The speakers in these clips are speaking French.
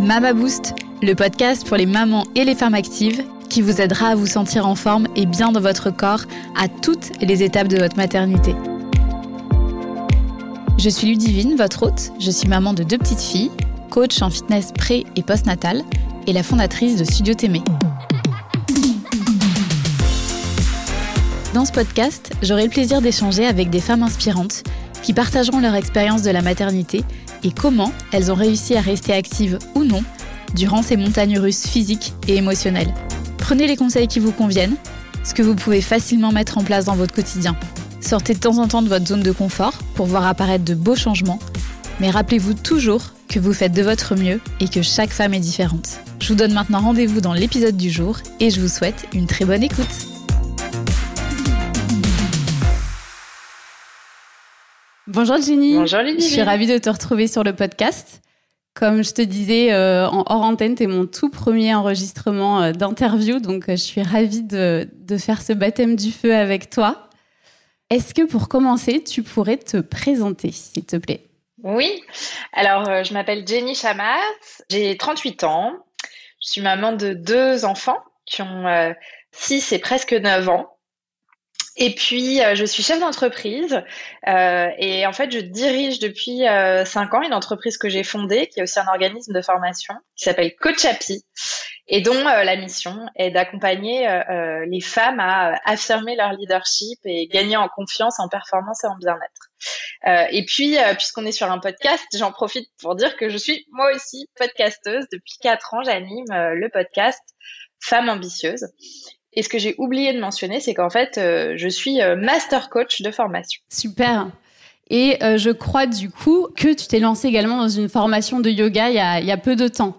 Mama Boost, le podcast pour les mamans et les femmes actives qui vous aidera à vous sentir en forme et bien dans votre corps à toutes les étapes de votre maternité. Je suis Ludivine, votre hôte. Je suis maman de deux petites filles, coach en fitness pré- et postnatal et la fondatrice de Studio Témé. Dans ce podcast, j'aurai le plaisir d'échanger avec des femmes inspirantes qui partageront leur expérience de la maternité et comment elles ont réussi à rester actives ou non durant ces montagnes russes physiques et émotionnelles. Prenez les conseils qui vous conviennent, ce que vous pouvez facilement mettre en place dans votre quotidien. Sortez de temps en temps de votre zone de confort pour voir apparaître de beaux changements, mais rappelez-vous toujours que vous faites de votre mieux et que chaque femme est différente. Je vous donne maintenant rendez-vous dans l'épisode du jour et je vous souhaite une très bonne écoute. Bonjour Jenny. Bonjour Ludivine. Je suis ravie de te retrouver sur le podcast. Comme je te disais euh, en hors antenne, tu es mon tout premier enregistrement euh, d'interview, donc euh, je suis ravie de, de, faire ce baptême du feu avec toi. Est-ce que pour commencer, tu pourrais te présenter, s'il te plaît? Oui, alors je m'appelle Jenny Chamat, j'ai 38 ans, je suis maman de deux enfants qui ont 6 et presque 9 ans. Et puis, euh, je suis chef d'entreprise euh, et en fait, je dirige depuis euh, cinq ans une entreprise que j'ai fondée, qui est aussi un organisme de formation, qui s'appelle Coachapi, et dont euh, la mission est d'accompagner euh, les femmes à affirmer leur leadership et gagner en confiance, en performance et en bien-être. et puis, puisqu'on est sur un podcast, j'en profite pour dire que je suis moi aussi podcasteuse. Depuis quatre ans, j'anime le podcast Femmes ambitieuses. Et ce que j'ai oublié de mentionner, c'est qu'en fait, euh, je suis euh, master coach de formation. Super. Et euh, je crois du coup que tu t'es lancée également dans une formation de yoga il y a, il y a peu de temps.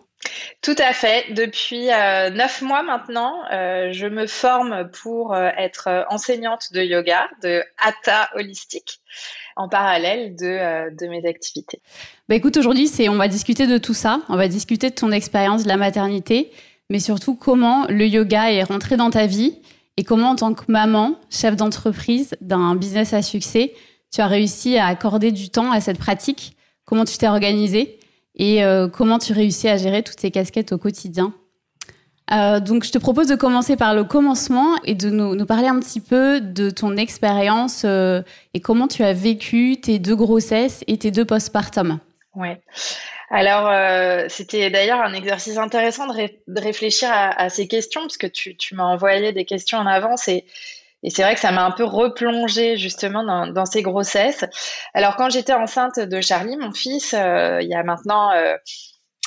Tout à fait. Depuis neuf mois maintenant, je me forme pour être enseignante de yoga, de hatha holistique, en parallèle de, de mes activités. Bah écoute, aujourd'hui, c'est on va discuter de tout ça. On va discuter de ton expérience de la maternité mais surtout comment le yoga est rentré dans ta vie et comment en tant que maman, chef d'entreprise d'un business à succès, tu as réussi à accorder du temps à cette pratique, comment tu t'es organisée? Et euh, comment tu réussis à gérer toutes ces casquettes au quotidien? Euh, donc je te propose de commencer par le commencement et de nous, parler un petit peu de ton expérience euh, et comment tu as vécu tes deux grossesses et tes deux postpartum. Ouais. Alors, euh, c'était d'ailleurs un exercice intéressant de, ré de réfléchir à, ces questions, parce que tu, tu m'as envoyé des questions en avance et, et c'est vrai que ça m'a un peu replongé justement dans, dans ces grossesses. Alors, quand j'étais enceinte de Charlie, mon fils, euh, il y a maintenant euh,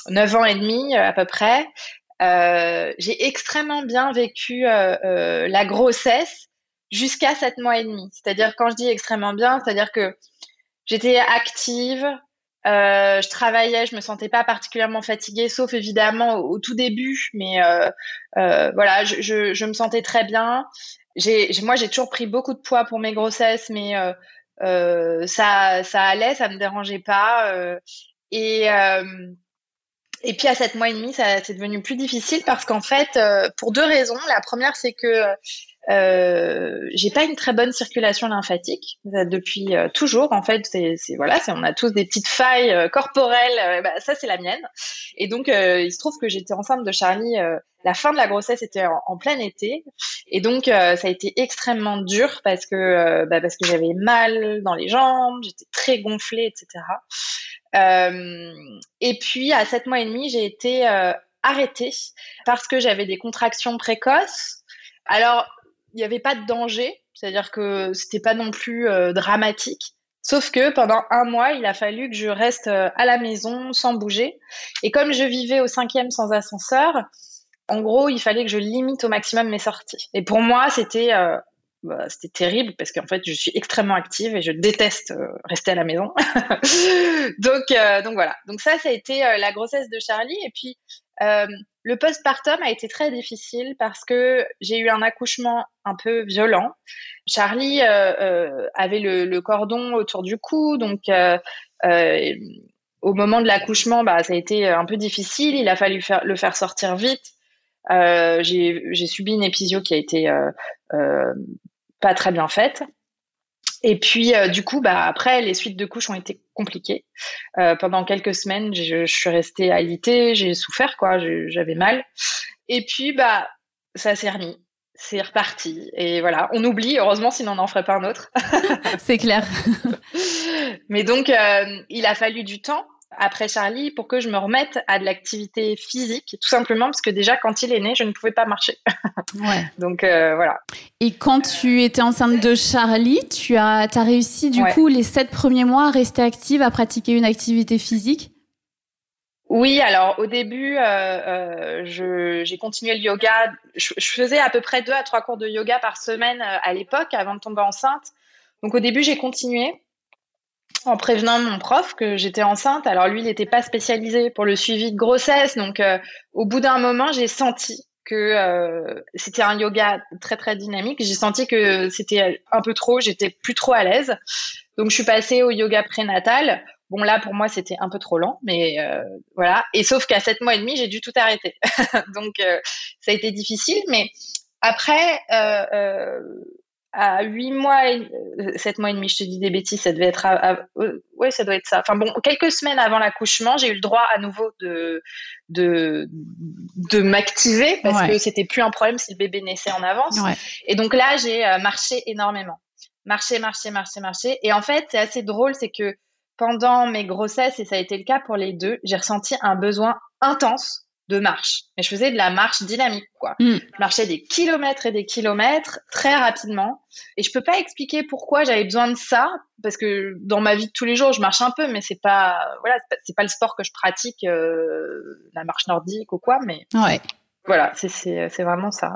9 ans et demi à peu près, euh, j'ai extrêmement bien vécu euh, la grossesse jusqu'à 7 mois et demi. C'est-à-dire, quand je dis extrêmement bien, c'est-à-dire que j'étais active, euh, je travaillais, je me sentais pas particulièrement fatiguée, sauf évidemment au, tout début, mais euh, euh, voilà, je, je, je, me sentais très bien. J'ai, moi, j'ai toujours pris beaucoup de poids pour mes grossesses, mais euh, euh, ça, ça allait, ça me dérangeait pas. Euh, et et puis à sept mois et demi, ça c'est devenu plus difficile parce qu'en fait, pour deux raisons. La première, c'est que euh, j'ai pas une très bonne circulation lymphatique depuis euh, toujours. En fait, c'est voilà, on a tous des petites failles euh, corporelles. Bah, ça, c'est la mienne. Et donc, il se trouve que j'étais enceinte de Charlie. la fin de la grossesse était en, en plein été, et donc ça a été extrêmement dur parce que bah, parce que j'avais mal dans les jambes, j'étais très gonflée, etc. et puis à sept mois et demi, j'ai été arrêtée parce que j'avais des contractions précoces. Alors, il n'y avait pas de danger, c'est-à-dire que c'était pas non plus euh, dramatique. Sauf que pendant un mois, il a fallu que je reste euh, à la maison sans bouger. Et comme je vivais au cinquième sans ascenseur, en gros, il fallait que je limite au maximum mes sorties. Et pour moi, c'était euh, bah, c'était terrible parce qu'en fait, je suis extrêmement active et je déteste rester à la maison. donc, donc voilà. Donc ça, ça a été la grossesse de Charlie. Et puis, le postpartum a été très difficile parce que j'ai eu un accouchement un peu violent. Charlie avait le, cordon autour du cou, donc au moment de l'accouchement, bah, ça a été un peu difficile. Il a fallu le faire sortir vite. Euh, j'ai subi une épisio qui a été euh, euh, pas très bien faite. Et puis, euh, du coup, bah, après, les suites de couches ont été compliquées. Euh, pendant quelques semaines, je, je suis restée alitée, j'ai souffert, quoi, j'avais mal. Et puis, bah, ça s'est remis. C'est reparti. Et voilà, on oublie, heureusement, sinon on n'en ferait pas un autre. C'est clair. Mais donc, euh, il a fallu du temps après Charlie pour que je me remette à de l'activité physique, tout simplement parce que déjà quand il est né, je ne pouvais pas marcher. Ouais. Donc euh, voilà. Et quand tu étais enceinte de Charlie, tu as, as réussi du Ouais. coup les sept premiers mois à rester active, à pratiquer une activité physique? Oui, alors au début, euh, euh, j'ai continué le yoga. Je, je faisais à peu près deux à trois cours de yoga par semaine euh, à l'époque, avant de tomber enceinte. Donc au début, j'ai continué en prévenant mon prof que j'étais enceinte. Alors lui, il n'était pas spécialisé pour le suivi de grossesse. Donc euh, au bout d'un moment, j'ai senti que euh, c'était un yoga très très dynamique. J'ai senti que c'était un peu trop, j'étais plus trop à l'aise. Donc je suis passée au yoga prénatal. Bon là pour moi c'était un peu trop lent, mais euh, voilà. Et sauf qu'à sept mois et demi j'ai dû tout arrêter. Donc euh, ça a été difficile, mais après euh, euh, à huit mois, et, euh, sept mois et demi, je te dis des bêtises, ça devait être, à, à- euh, ouais ça doit être ça. Enfin bon, quelques semaines avant l'accouchement, j'ai eu le droit à nouveau de de de m'activer parce Ouais. que c'était plus un problème si le bébé naissait en avance. Ouais. Et donc là, j'ai euh, marché énormément. Marché, marché, marché, marché. Et en fait, c'est assez drôle, c'est que pendant mes grossesses, et ça a été le cas pour les deux, j'ai ressenti un besoin intense de marche. Mais je faisais de la marche dynamique, quoi. Mm. Je marchais des kilomètres et des kilomètres très rapidement. Et je peux pas expliquer pourquoi j'avais besoin de ça, parce que dans ma vie de tous les jours, je marche un peu, mais c'est pas, voilà, c'est pas, pas le sport que je pratique, euh, la marche nordique ou quoi, mais Ouais. voilà, c'est, vraiment ça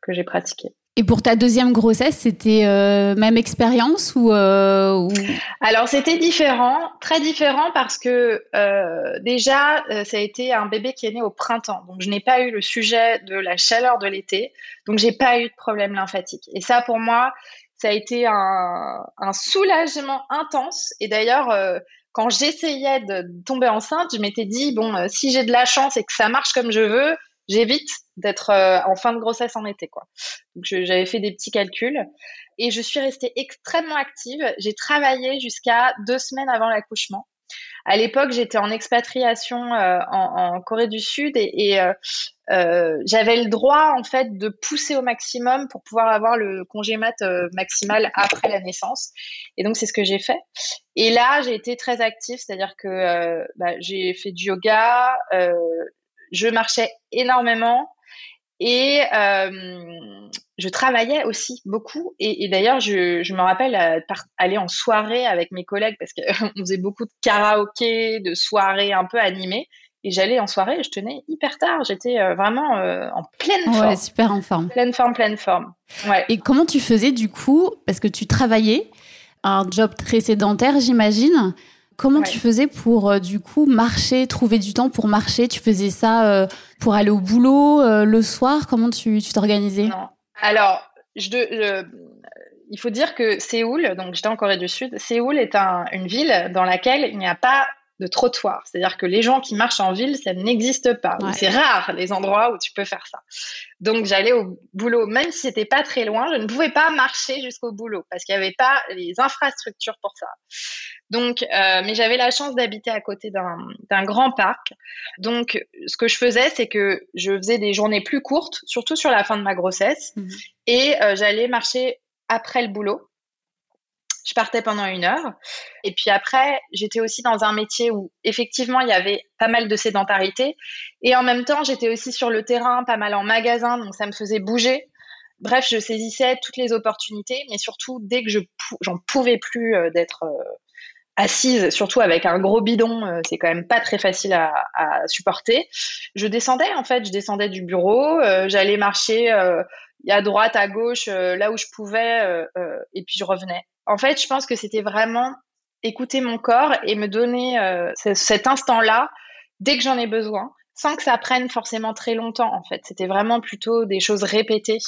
que j'ai pratiqué. Et pour ta deuxième grossesse, c'était euh, même expérience ou, euh, Alors c'était différent, très différent parce que euh, déjà euh, ça a été un bébé qui est né au printemps, donc je n'ai pas eu le sujet de la chaleur de l'été, donc j'ai pas eu de problème lymphatique. Et ça pour moi, ça a été un, soulagement intense. Et d'ailleurs, quand j'essayais de tomber enceinte, je m'étais dit bon, si j'ai de la chance et que ça marche comme je veux, j'évite d'être euh, en fin de grossesse en été quoi. Donc j'avais fait des petits calculs et je suis restée extrêmement active. J'ai travaillé jusqu'à deux semaines avant l'accouchement. À l'époque, j'étais en expatriation euh, en, en Corée du Sud et, euh, euh, j'avais le droit en fait de pousser au maximum pour pouvoir avoir le congé mat euh, maximal après la naissance. Et donc c'est ce que j'ai fait. Et là, j'ai été très active, c'est-à-dire que euh, bah, j'ai fait du yoga, je marchais énormément et euh, je travaillais aussi beaucoup. Et, et d'ailleurs, je, je me rappelle euh, par- aller en soirée avec mes collègues parce qu'on faisait beaucoup de karaoké, de soirées un peu animées. Et j'allais en soirée et je tenais hyper tard. J'étais euh, vraiment euh, en pleine forme. ouais, super en forme. Pleine forme, pleine forme. Ouais. Et comment tu faisais du coup? Parce que tu travaillais un job très sédentaire, j'imagine. Comment Ouais. tu faisais pour euh, du coup marcher, trouver du temps pour marcher? Tu faisais ça euh, pour aller au boulot euh, le soir? Comment tu t'organisais? Alors, je, de- je- il faut dire que Séoul, donc j'étais en Corée du Sud, Séoul est un- une ville dans laquelle il n'y a pas de trottoir. C'est-à-dire que les gens qui marchent en ville, ça n'existe pas. Ouais. C'est rare les endroits où tu peux faire ça. Donc j'allais au boulot, même si c'était pas très loin, je ne pouvais pas marcher jusqu'au boulot parce qu'il n'y avait pas les infrastructures pour ça. Donc, euh, mais j'avais la chance d'habiter à côté d'un d'un grand parc. Donc, ce que je faisais, c'est que je faisais des journées plus courtes, surtout sur la fin de ma grossesse, Mhm. et euh, j'allais marcher après le boulot. Je partais pendant une heure. Et puis après, j'étais aussi dans un métier où effectivement il y avait pas mal de sédentarité. Et en même temps, j'étais aussi sur le terrain, pas mal en magasin, donc ça me faisait bouger. Bref, je saisissais toutes les opportunités, mais surtout dès que je j'en pouvais plus euh, d'être euh, assise, surtout avec un gros bidon, euh, c'est quand même pas très facile à, à supporter. Je descendais en fait, je descendais du bureau, j'allais marcher à droite, à gauche, là où je pouvais, et puis je revenais. En fait, je pense que c'était vraiment écouter mon corps et me donner euh, ce- cet instant-là dès que j'en ai besoin, sans que ça prenne forcément très longtemps. En fait, c'était vraiment plutôt des choses répétées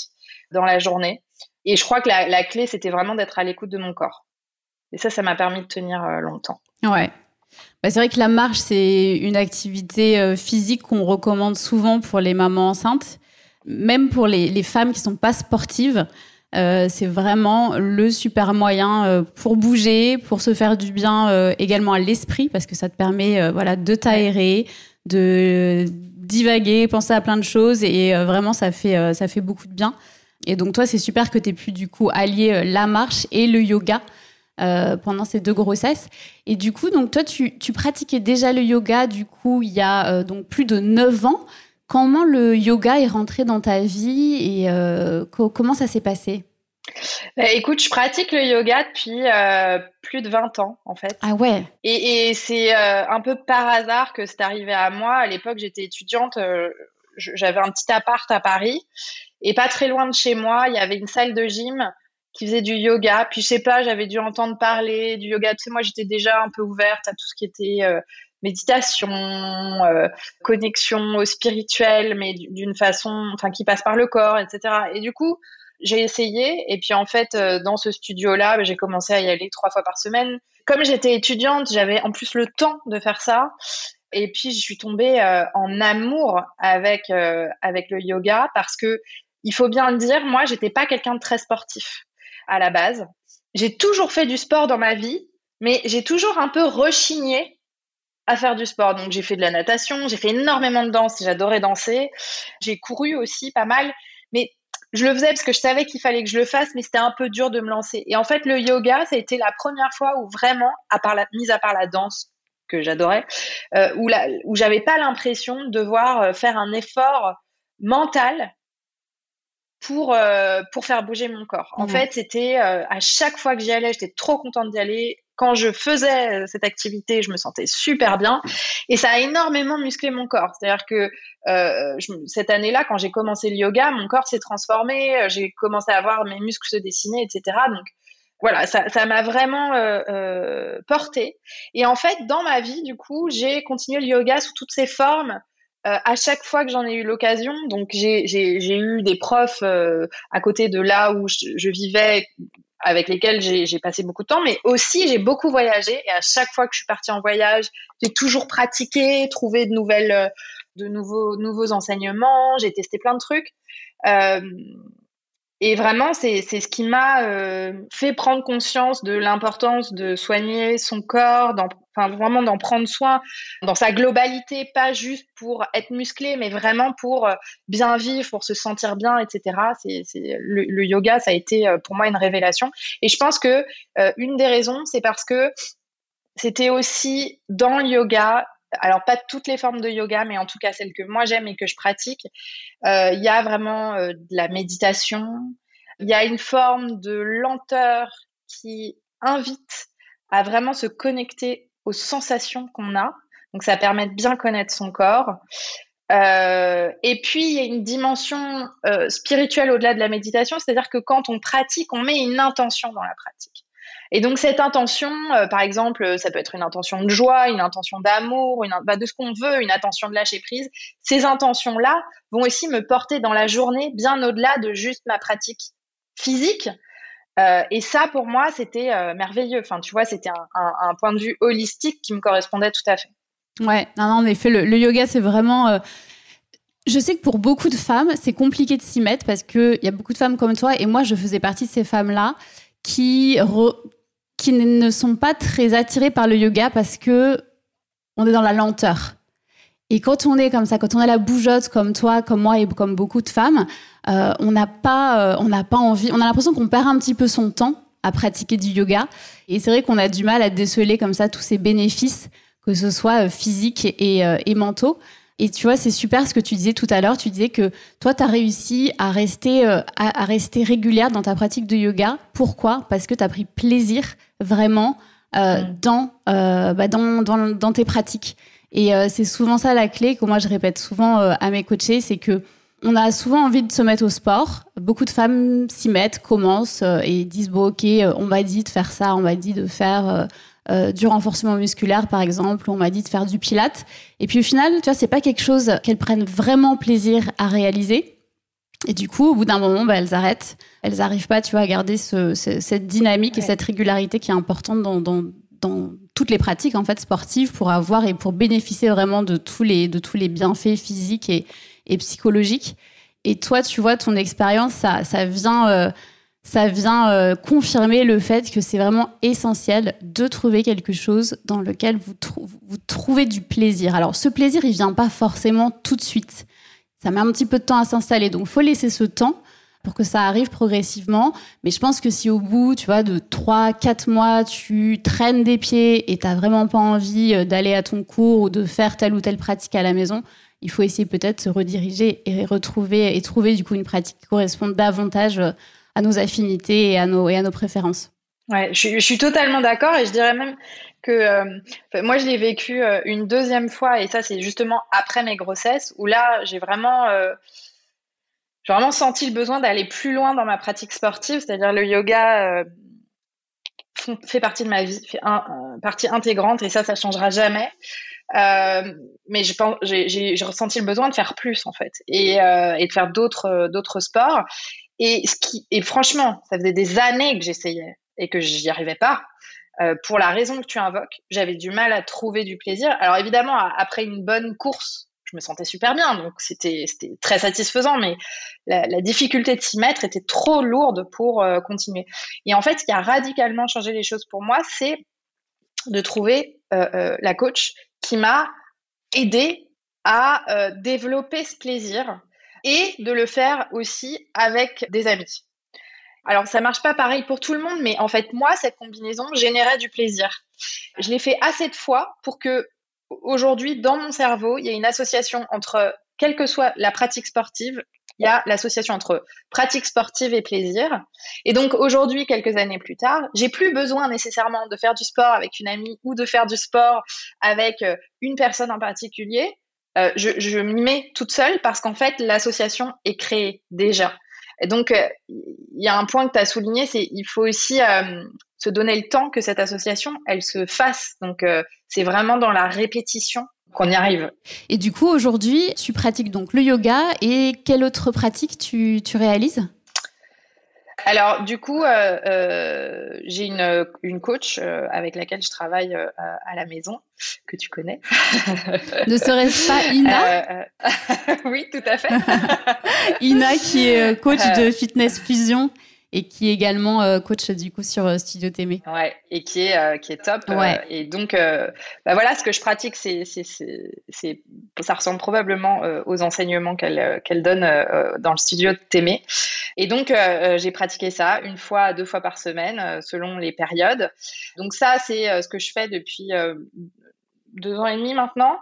dans la journée. Et je crois que la, clé, c'était vraiment d'être à l'écoute de mon corps. Et ça, ça m'a permis de tenir euh, longtemps. Ouais. Bah, c'est vrai que la marche, c'est une activité euh, physique qu'on recommande souvent pour les mamans enceintes, même pour les, les femmes qui sont pas sportives. C'est vraiment le super moyen pour bouger, pour se faire du bien également à l'esprit, parce que ça te permet voilà, de t'aérer, de divaguer, penser à plein de choses, et vraiment, ça fait, ça fait beaucoup de bien. Et donc, toi, c'est super que tu aies pu, du coup, allier la marche et le yoga. Euh, pendant ces deux grossesses. Et du coup, donc toi, tu, pratiquais déjà le yoga, du coup, il y a euh, donc plus de 9 ans. Comment le yoga est rentré dans ta vie et euh, comment ça s'est passé? Bah, écoute, je pratique le yoga depuis plus de 20 ans, en fait. Ah ouais. Et, c'est un peu par hasard que c'est arrivé à moi. À l'époque, j'étais étudiante, j'avais un petit appart à Paris. Et pas très loin de chez moi, il y avait une salle de gym qui faisait du yoga. Puis je sais pas, j'avais dû entendre parler du yoga. Tu sais, moi j'étais déjà un peu ouverte à tout ce qui était euh, méditation, euh, connexion au spirituel, mais d'une façon, enfin qui passe par le corps, etc. Et du coup, j'ai essayé. Et puis en fait, euh, dans ce studio-là, bah, j'ai commencé à y aller trois fois par semaine. Comme j'étais étudiante, j'avais en plus le temps de faire ça. Et puis je suis tombée en amour avec avec le yoga parce que il faut bien le dire, moi j'étais pas quelqu'un de très sportif à la base. J'ai toujours fait du sport dans ma vie, mais j'ai toujours un peu rechigné à faire du sport. Donc j'ai fait de la natation, j'ai fait énormément de danse, j'adorais danser. J'ai couru aussi pas mal, mais je le faisais parce que je savais qu'il fallait que je le fasse, mais c'était un peu dur de me lancer. Et en fait, le yoga, ça a été la première fois où vraiment, à part la, mise à part la danse que j'adorais, euh, où, la, où j'avais pas l'impression de devoir euh, faire un effort mental pour euh, pour faire bouger mon corps. En fait, c'était euh, à chaque fois que j'y allais, j'étais trop contente d'y aller. Quand je faisais euh, cette activité, je me sentais super bien et ça a énormément musclé mon corps. C'est-à-dire que je, cette année-là, quand j'ai commencé le yoga, mon corps s'est transformé, j'ai commencé à voir mes muscles se dessiner, etc. Donc voilà, ça, m'a vraiment euh, porté. Et en fait, dans ma vie, du coup, j'ai continué le yoga sous toutes ses formes. Euh, à chaque fois que j'en ai eu l'occasion, donc j'ai eu des profs euh, à côté de là où je, vivais, avec lesquels j'ai passé beaucoup de temps, mais aussi j'ai beaucoup voyagé et à chaque fois que je suis partie en voyage, j'ai toujours pratiqué, trouvé de nouvelles, de nouveaux, nouveaux enseignements, j'ai testé plein de trucs. Euh, et vraiment, c'est ce qui m'a euh, fait prendre conscience de l'importance de soigner son corps, vraiment d'en prendre soin dans sa globalité, pas juste pour être musclé, mais vraiment pour euh, bien vivre, pour se sentir bien, etc. C'est le, le, yoga, ça a été euh, pour moi une révélation. Et je pense que une des raisons, c'est parce que c'était aussi dans le yoga alors pas toutes les formes de yoga, mais en tout cas celles que moi j'aime et que je pratique, euh, il y a vraiment euh, de la méditation, il y a une forme de lenteur qui invite à vraiment se connecter aux sensations qu'on a. Donc ça permet de bien connaître son corps. Euh, et puis il y a une dimension spirituelle au-delà de la méditation, c'est-à-dire que quand on pratique, on met une intention dans la pratique. Et donc cette intention, euh, par exemple, ça peut être une intention de joie, une intention d'amour, une, bah, de ce qu'on veut, une intention de lâcher prise. Ces intentions-là vont aussi me porter dans la journée bien au-delà de juste ma pratique physique. Euh, et ça, pour moi, c'était euh, merveilleux. Enfin, tu vois, c'était un, point de vue holistique qui me correspondait tout à fait. Ouais, non, non en effet, le, yoga, c'est vraiment. Je sais que pour beaucoup de femmes, c'est compliqué de s'y mettre parce qu'il y a beaucoup de femmes comme toi, et moi, je faisais partie de ces femmes-là qui, qui ne sont pas très attirés par le yoga parce que on est dans la lenteur. Et quand on est comme ça, quand on a la bougeotte comme toi, comme moi et comme beaucoup de femmes, euh, on n'a pas, euh, on n'a pas envie, on a l'impression qu'on perd un petit peu son temps à pratiquer du yoga. Et c'est vrai qu'on a du mal à déceler comme ça tous ces bénéfices, que ce soit euh, physiques et, et mentaux. Et tu vois, c'est super ce que tu disais tout à l'heure. Tu disais que toi, tu as réussi à rester, euh, à, rester régulière dans ta pratique de yoga. Pourquoi? Parce que tu as pris plaisir vraiment euh, mm. dans, euh, bah, dans, dans, dans, tes pratiques. Et c'est souvent ça la clé que moi je répète souvent à mes coachés, c'est que on a souvent envie de se mettre au sport. Beaucoup de femmes s'y mettent, commencent et disent bon ok, on m'a dit de faire ça, on m'a dit de faire euh, du renforcement musculaire, par exemple, on m'a dit de faire du pilate. Et puis au final, tu vois, c'est pas quelque chose qu'elles prennent vraiment plaisir à réaliser. Et du coup, au bout d'un moment, bah, elles arrêtent. Elles n'arrivent pas, tu vois, à garder cette dynamique et cette régularité qui est importante dans, toutes les pratiques en fait sportives pour avoir et pour bénéficier vraiment de tous les de tous les bienfaits physiques et, psychologiques. Et toi, tu vois, ton expérience, ça, vient. Euh, ça vient euh, confirmer le fait que c'est vraiment essentiel de trouver quelque chose dans lequel vous, vous trouvez du plaisir. Alors ce plaisir, il vient pas forcément tout de suite. Ça met un petit peu de temps à s'installer, donc faut laisser ce temps pour que ça arrive progressivement. Mais je pense que si au bout, tu vois, de 3, 4 mois, tu traînes des pieds et t'as vraiment pas envie euh, d'aller à ton cours ou de faire telle ou telle pratique à la maison, il faut essayer peut-être de se rediriger et retrouver et trouver du coup une pratique qui corresponde davantage euh, à nos affinités et à nos, et à nos préférences. Ouais, je, suis totalement d'accord et je dirais même que euh, moi je l'ai vécu une deuxième fois et ça c'est justement après mes grossesses où là j'ai vraiment j'ai vraiment senti le besoin d'aller plus loin dans ma pratique sportive, c'est-à-dire le yoga euh, fait partie de ma vie, fait partie intégrante et ça, ça changera jamais. Euh, mais j'ai ressenti le besoin de faire plus en fait et, euh, et de faire d'autres d'autres sports. Et, ce qui, et franchement, ça faisait des années que j'essayais et que j'y arrivais pas. Euh, pour la raison que tu invoques, j'avais du mal à trouver du plaisir. Alors évidemment, après une bonne course, je me sentais super bien, donc c'était très satisfaisant, mais la, difficulté de s'y mettre était trop lourde pour euh, continuer. Et en fait, ce qui a radicalement changé les choses pour moi, c'est de trouver euh, la coach qui m'a aidé à développer ce plaisir et de le faire aussi avec des amis. Alors, ça marche pas pareil pour tout le monde, mais en fait, moi, cette combinaison générait du plaisir. Je l'ai fait assez de fois pour que aujourd'hui, dans mon cerveau, il y a une association entre, quelle que soit la pratique sportive, il y a l'association entre pratique sportive et plaisir. Et donc aujourd'hui, quelques années plus tard, j'ai plus besoin nécessairement de faire du sport avec une amie ou de faire du sport avec euh, une personne en particulier. Euh, je, je m'y mets toute seule parce qu'en fait, l'association est créée déjà. Et donc, euh, il y a un point que tu as souligné, c'est il faut aussi se donner le temps que cette association, elle se fasse. Donc, euh, c'est vraiment dans la répétition qu'on y arrive. Et du coup, aujourd'hui, tu pratiques donc le yoga et quelle autre pratique tu réalises? Alors, du coup, euh, euh, j'ai une, une coach avec laquelle je travaille à la maison, que tu connais. ne serait-ce pas Ina Oui, tout à fait. Ina, qui est coach de Fitness Fusion et qui est également euh, coach du coup sur euh, Studio Témé. Ouais, et qui est euh, qui est top. Ouais. et donc, bah voilà, ce que je pratique, c'est c'est c'est ça ressemble probablement aux enseignements qu'elle qu'elle donne dans le studio Témé. Et donc, j'ai pratiqué ça une fois, deux fois par semaine, selon les périodes. Donc ça, c'est ce que je fais depuis deux ans et demi maintenant.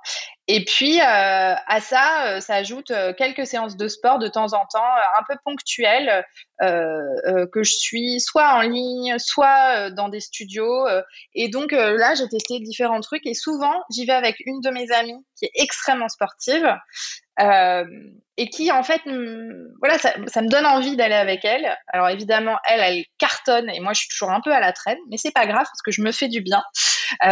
Et puis euh, à ça, euh, ça ajoute euh, quelques séances de sport de temps en temps, un peu ponctuelles, que je suis soit en ligne, soit dans des studios. et donc là, j'ai testé différents trucs et souvent, j'y vais avec une de mes amies qui est extrêmement sportive et qui en fait, voilà, ça, ça, me donne envie d'aller avec elle. Alors évidemment, elle, elle cartonne et moi, je suis toujours un peu à la traîne, mais c'est pas grave parce que je me fais du bien.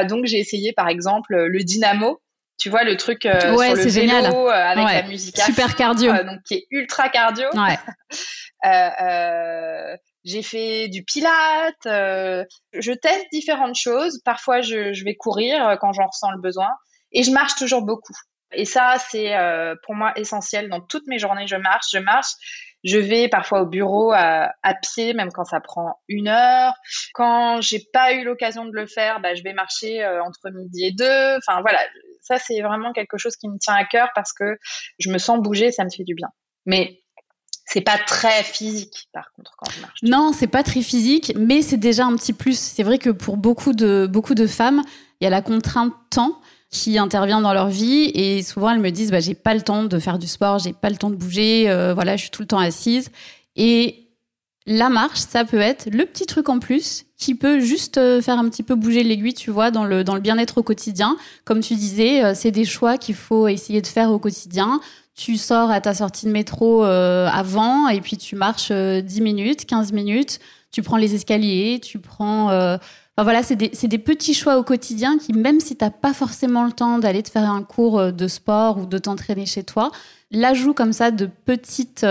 donc j'ai essayé par exemple le dynamo tu vois le truc euh, sur le vélo euh, avec la musique super cardio. euh, donc qui est ultra cardio. Ouais. j'ai fait du pilate je teste différentes choses. Parfois je, je vais courir quand j'en ressens le besoin. Et je marche toujours beaucoup. Et ça c'est pour moi essentiel. Dans toutes mes journées je marche je marche je vais parfois au bureau à, pied, même quand ça prend une heure. Quand j'ai pas eu l'occasion de le faire, bah, je vais marcher entre midi et deux. Enfin voilà, ça, c'est vraiment quelque chose qui me tient à cœur parce que je me sens bouger, ça me fait du bien. Mais c'est pas très physique, par contre, quand je marche. Non, c'est pas très physique, mais c'est déjà un petit plus. C'est vrai que pour beaucoup de, beaucoup de femmes, il y a la contrainte temps qui intervient dans leur vie et souvent elles me disent bah, j'ai pas le temps de faire du sport, j'ai pas le temps de bouger, euh, voilà, je suis tout le temps assise. Et la marche, ça peut être le petit truc en plus qui peut juste euh, faire un petit peu bouger l'aiguille, tu vois, dans le, dans le bien-être au quotidien. Comme tu disais, euh, c'est des choix qu'il faut essayer de faire au quotidien. Tu sors à ta sortie de métro avant et puis tu marches 10 minutes, 15 minutes, tu prends les escaliers, tu prends... Enfin, voilà, c'est des, des, petits choix au quotidien qui, même si tu n'as pas forcément le temps d'aller te faire un cours de sport ou de t'entraîner chez toi, l'ajout comme ça de petites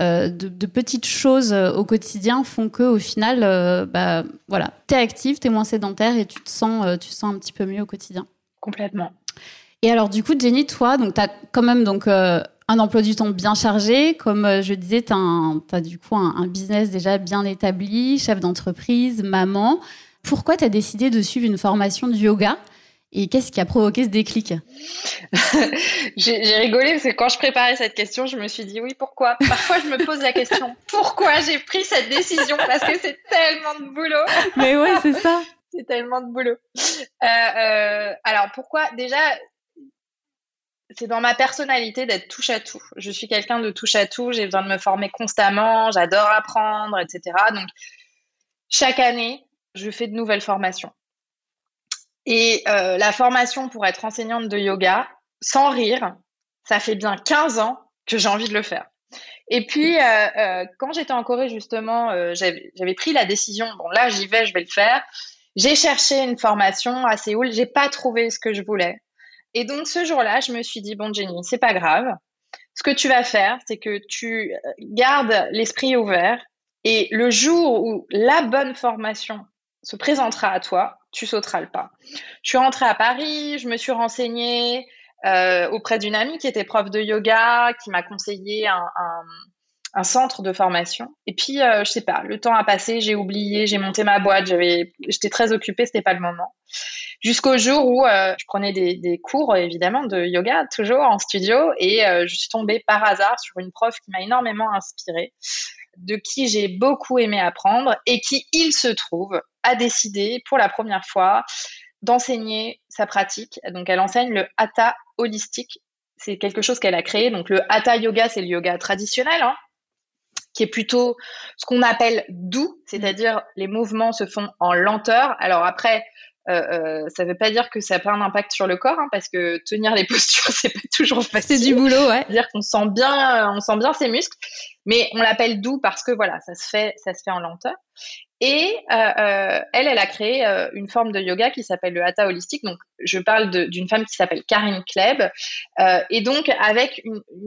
euh, de, petites choses euh, au quotidien font que au final, euh, bah, voilà, t'es active, t'es moins sédentaire et tu te sens, tu sens un petit peu mieux au quotidien. Complètement. Et alors du coup, Jenny, toi, donc t'as quand même donc un emploi du temps bien chargé. Comme euh, je disais, tu as, du coup un, business déjà bien établi, chef d'entreprise, maman. Pourquoi tu as décidé de suivre une formation de yoga et qu'est-ce qui a provoqué ce déclic J'ai rigolé parce que quand je préparais cette question, je me suis dit oui, pourquoi? Parfois, je me pose la question pourquoi j'ai pris cette décision? Parce que c'est tellement de boulot. Mais ouais, c'est ça. c'est tellement de boulot. Euh, euh, alors pourquoi? Déjà, c'est dans ma personnalité d'être touche à tout. Je suis quelqu'un de touche à tout. J'ai besoin de me former constamment. J'adore apprendre, etc. Donc chaque année, je fais de nouvelles formations. Et euh, la formation pour être enseignante de yoga, sans rire, ça fait bien 15 ans que j'ai envie de le faire. Et puis, euh, euh, quand j'étais en Corée, justement, j'avais pris la décision, bon là, j'y vais, je vais le faire. J'ai cherché une formation à Séoul, j'ai pas trouvé ce que je voulais. Et donc, ce jour-là, je me suis dit, bon, Jenny, c'est pas grave. Ce que tu vas faire, c'est que tu gardes l'esprit ouvert et le jour où la bonne formation se présentera à toi, tu sauteras le pas. Je suis rentrée à Paris, je me suis renseignée euh, auprès d'une amie qui était prof de yoga, qui m'a conseillé un, centre de formation. Et puis, euh, je sais pas, le temps a passé, j'ai oublié, j'ai monté ma boîte, j'étais très occupée, c'était pas le moment. Jusqu'au jour où euh, je prenais des, des, cours, évidemment, de yoga, toujours en studio, et je suis tombée par hasard sur une prof qui m'a énormément inspirée de qui j'ai beaucoup aimé apprendre et qui, il se trouve, a décidé pour la première fois d'enseigner sa pratique. Donc, elle enseigne le hatha holistique. C'est quelque chose qu'elle a créé. Donc, le hatha yoga, c'est le yoga traditionnel, hein, qui est plutôt ce qu'on appelle doux, c'est-à-dire les mouvements se font en lenteur. Alors après, euh, euh, ça ne veut pas dire que ça n'a pas un impact sur le corps, hein, parce que tenir les postures, c'est pas toujours facile. C'est du boulot, ouais. Dire qu'on sent bien, on sent bien ses muscles, mais on l'appelle doux parce que voilà, ça se fait, ça se fait en lenteur. Et euh, euh, elle, elle a créé euh, une forme de yoga qui s'appelle le hatha holistique. Donc, je parle d'une femme qui s'appelle Karine Kleb. Et donc, avec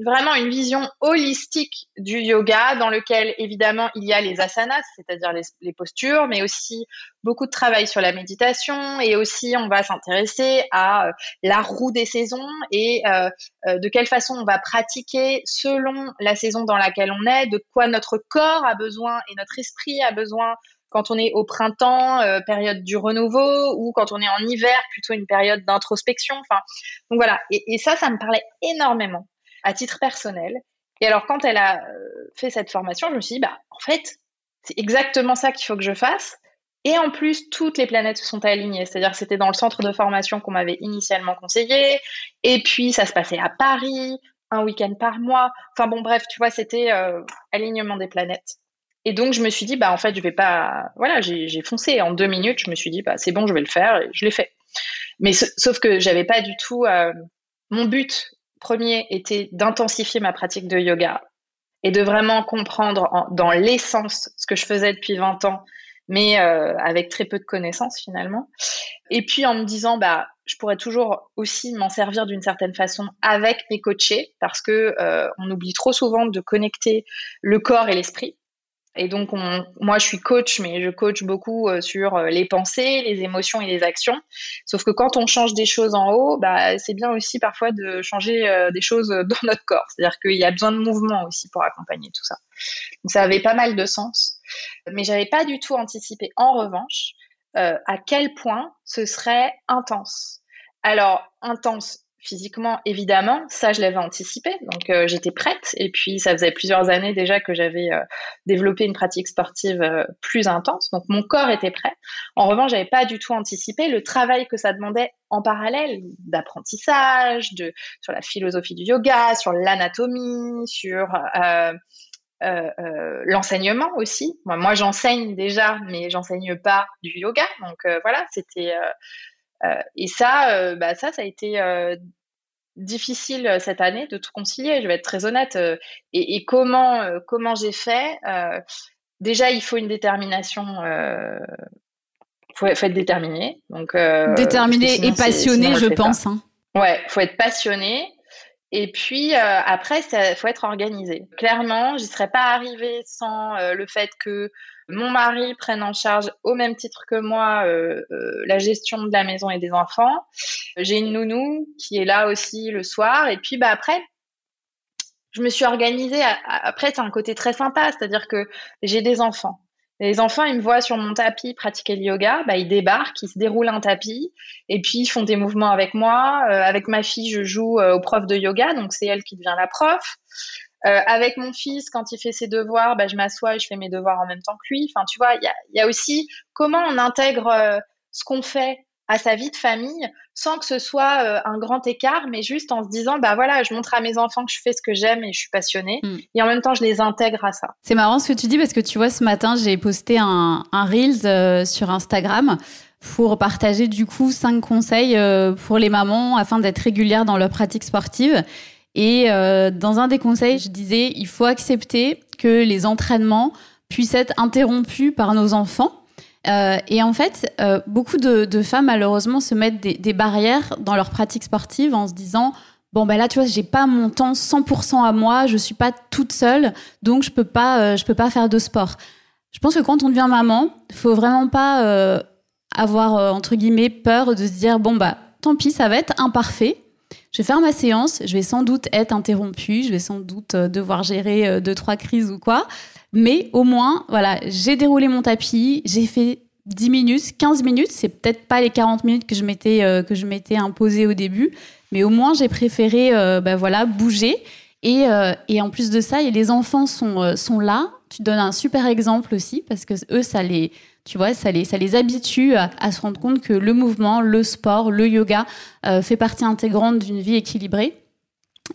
vraiment une vision holistique du yoga, dans lequel, évidemment, il y a les asanas, c'est-à-dire les, postures, mais aussi beaucoup de travail sur la méditation. Et aussi, on va s'intéresser à la roue des saisons et de quelle façon on va pratiquer selon la saison dans laquelle on est, de quoi notre corps a besoin et notre esprit a besoin quand on est au printemps, euh, période du renouveau, ou quand on est en hiver, plutôt une période d'introspection. Enfin, donc voilà. Et, ça, ça me parlait énormément à titre personnel. Et alors, quand elle a euh, fait cette formation, je me suis dit, bah, en fait, c'est exactement ça qu'il faut que je fasse. Et en plus, toutes les planètes se sont alignées. C'est-à-dire c'était dans le centre de formation qu'on m'avait initialement conseillé. Et puis, ça se passait à Paris, un week-end par mois. Enfin bon, bref, tu vois, c'était euh, alignement des planètes. Et donc, je me suis dit, bah, en fait, je vais pas. Voilà, j'ai foncé. En deux minutes, je me suis dit, bah, c'est bon, je vais le faire. Et je l'ai fait. Mais sauf que j'avais pas du tout. Euh, mon but premier était d'intensifier ma pratique de yoga et de vraiment comprendre dans l'essence ce que je faisais depuis 20 ans, mais euh, avec très peu de connaissances finalement. Et puis en me disant, bah, je pourrais toujours aussi m'en servir d'une certaine façon avec mes coachés, parce que euh, on oublie trop souvent de connecter le corps et l'esprit. Et donc, moi, je suis coach, mais je coach beaucoup euh, sur les pensées, les émotions et les actions. Sauf que quand on change des choses en haut, bah, c'est bien aussi parfois de changer des choses dans notre corps. C'est-à-dire qu'il y a besoin de mouvement aussi pour accompagner tout ça. Donc, ça avait pas mal de sens. Mais j'avais pas du tout anticipé, en revanche, à quel point ce serait intense. Alors, intense physiquement, évidemment, ça je l'avais anticipé, donc euh, j'étais prête. Et puis ça faisait plusieurs années déjà que j'avais euh, développé une pratique sportive euh, plus intense, donc mon corps était prêt. En revanche, j'avais pas du tout anticipé le travail que ça demandait en parallèle d'apprentissage, sur la philosophie du yoga, sur l'anatomie, sur l'enseignement aussi. Moi, moi j'enseigne déjà, mais j'enseigne pas du yoga, donc voilà, c'était euh, et ça, euh, bah ça, ça a été euh, difficile cette année de tout concilier. Je vais être très honnête. Et, et, comment comment j'ai fait Déjà, il faut une détermination. Euh, faut, faut être déterminé. Donc déterminé et passionné, je, pense. Hein. Ouais, faut être passionné. Et puis après, il faut être organisé. Clairement, j'y serais pas arrivée sans le fait que mon mari prenne en charge au même titre que moi euh, euh, la gestion de la maison et des enfants. J'ai une nounou qui est là aussi le soir. Et puis bah après, je me suis organisée. après, c'est un côté très sympa, c'est-à-dire que j'ai des enfants. Les enfants, ils me voient sur mon tapis pratiquer le yoga, bah, ils débarquent, ils se déroulent un tapis, et puis ils font des mouvements avec moi. Euh, avec ma fille, je joue euh, au prof de yoga, donc c'est elle qui devient la prof. Euh, avec mon fils, quand il fait ses devoirs, bah, je m'assois et je fais mes devoirs en même temps que lui. Enfin, tu vois, il y a, y a, aussi comment on intègre ce qu'on fait à sa vie de famille sans que ce soit euh, un grand écart, mais juste en se disant, bah voilà, je montre à mes enfants que je fais ce que j'aime et je suis passionnée. Mm. Et en même temps, je les intègre à ça. C'est marrant ce que tu dis parce que tu vois, ce matin, j'ai posté un, un Reels euh, sur Instagram pour partager du coup cinq conseils euh, pour les mamans afin d'être régulières dans leur pratique sportive. Et dans un des conseils, je disais, il faut accepter que les entraînements puissent être interrompus par nos enfants euh, et en fait, euh, beaucoup de, femmes malheureusement se mettent des, barrières dans leur pratique sportive en se disant bon ben là tu vois j'ai pas mon temps 100% à moi, je suis pas toute seule, donc je peux pas euh, je peux pas faire de sport. Je pense que quand on devient maman, faut vraiment pas avoir entre guillemets peur de se dire bon bah tant pis ça va être imparfait. Je vais faire ma séance, je vais sans doute être interrompue, je vais sans doute devoir gérer deux trois crises ou quoi. Mais au moins, voilà, j'ai déroulé mon tapis, j'ai fait 10 minutes, 15 minutes, c'est peut-être pas les 40 minutes que je m'étais euh, que je m'étais imposé au début, mais au moins j'ai préféré euh, bah, voilà, bouger. Et, euh, et en plus de ça, et les enfants sont sont là, tu donnes un super exemple aussi parce que eux ça les tu vois, ça les, ça les habitue à, à se rendre compte que le mouvement, le sport, le yoga fait partie intégrante d'une vie équilibrée.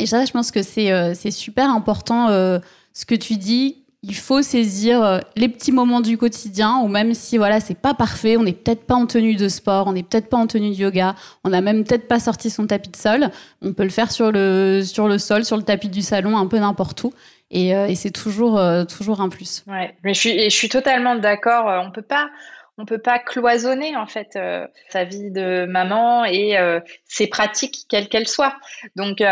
Et ça, je pense que c'est super important ce que tu dis, il faut saisir euh, les petits moments du quotidien ou même si voilà c'est pas parfait, on n'est peut-être pas en tenue de sport, on n'est peut-être pas en tenue de yoga, on n'a même peut-être pas sorti son tapis de sol, on peut le faire sur le sur le sol, sur le tapis du salon, un peu n'importe où. Et, euh, c'est toujours euh, toujours un plus. Ouais, mais je suis je suis totalement d'accord. On peut pas on peut pas cloisonner en fait sa vie de maman et ses pratiques quelles qu'elles soient. Donc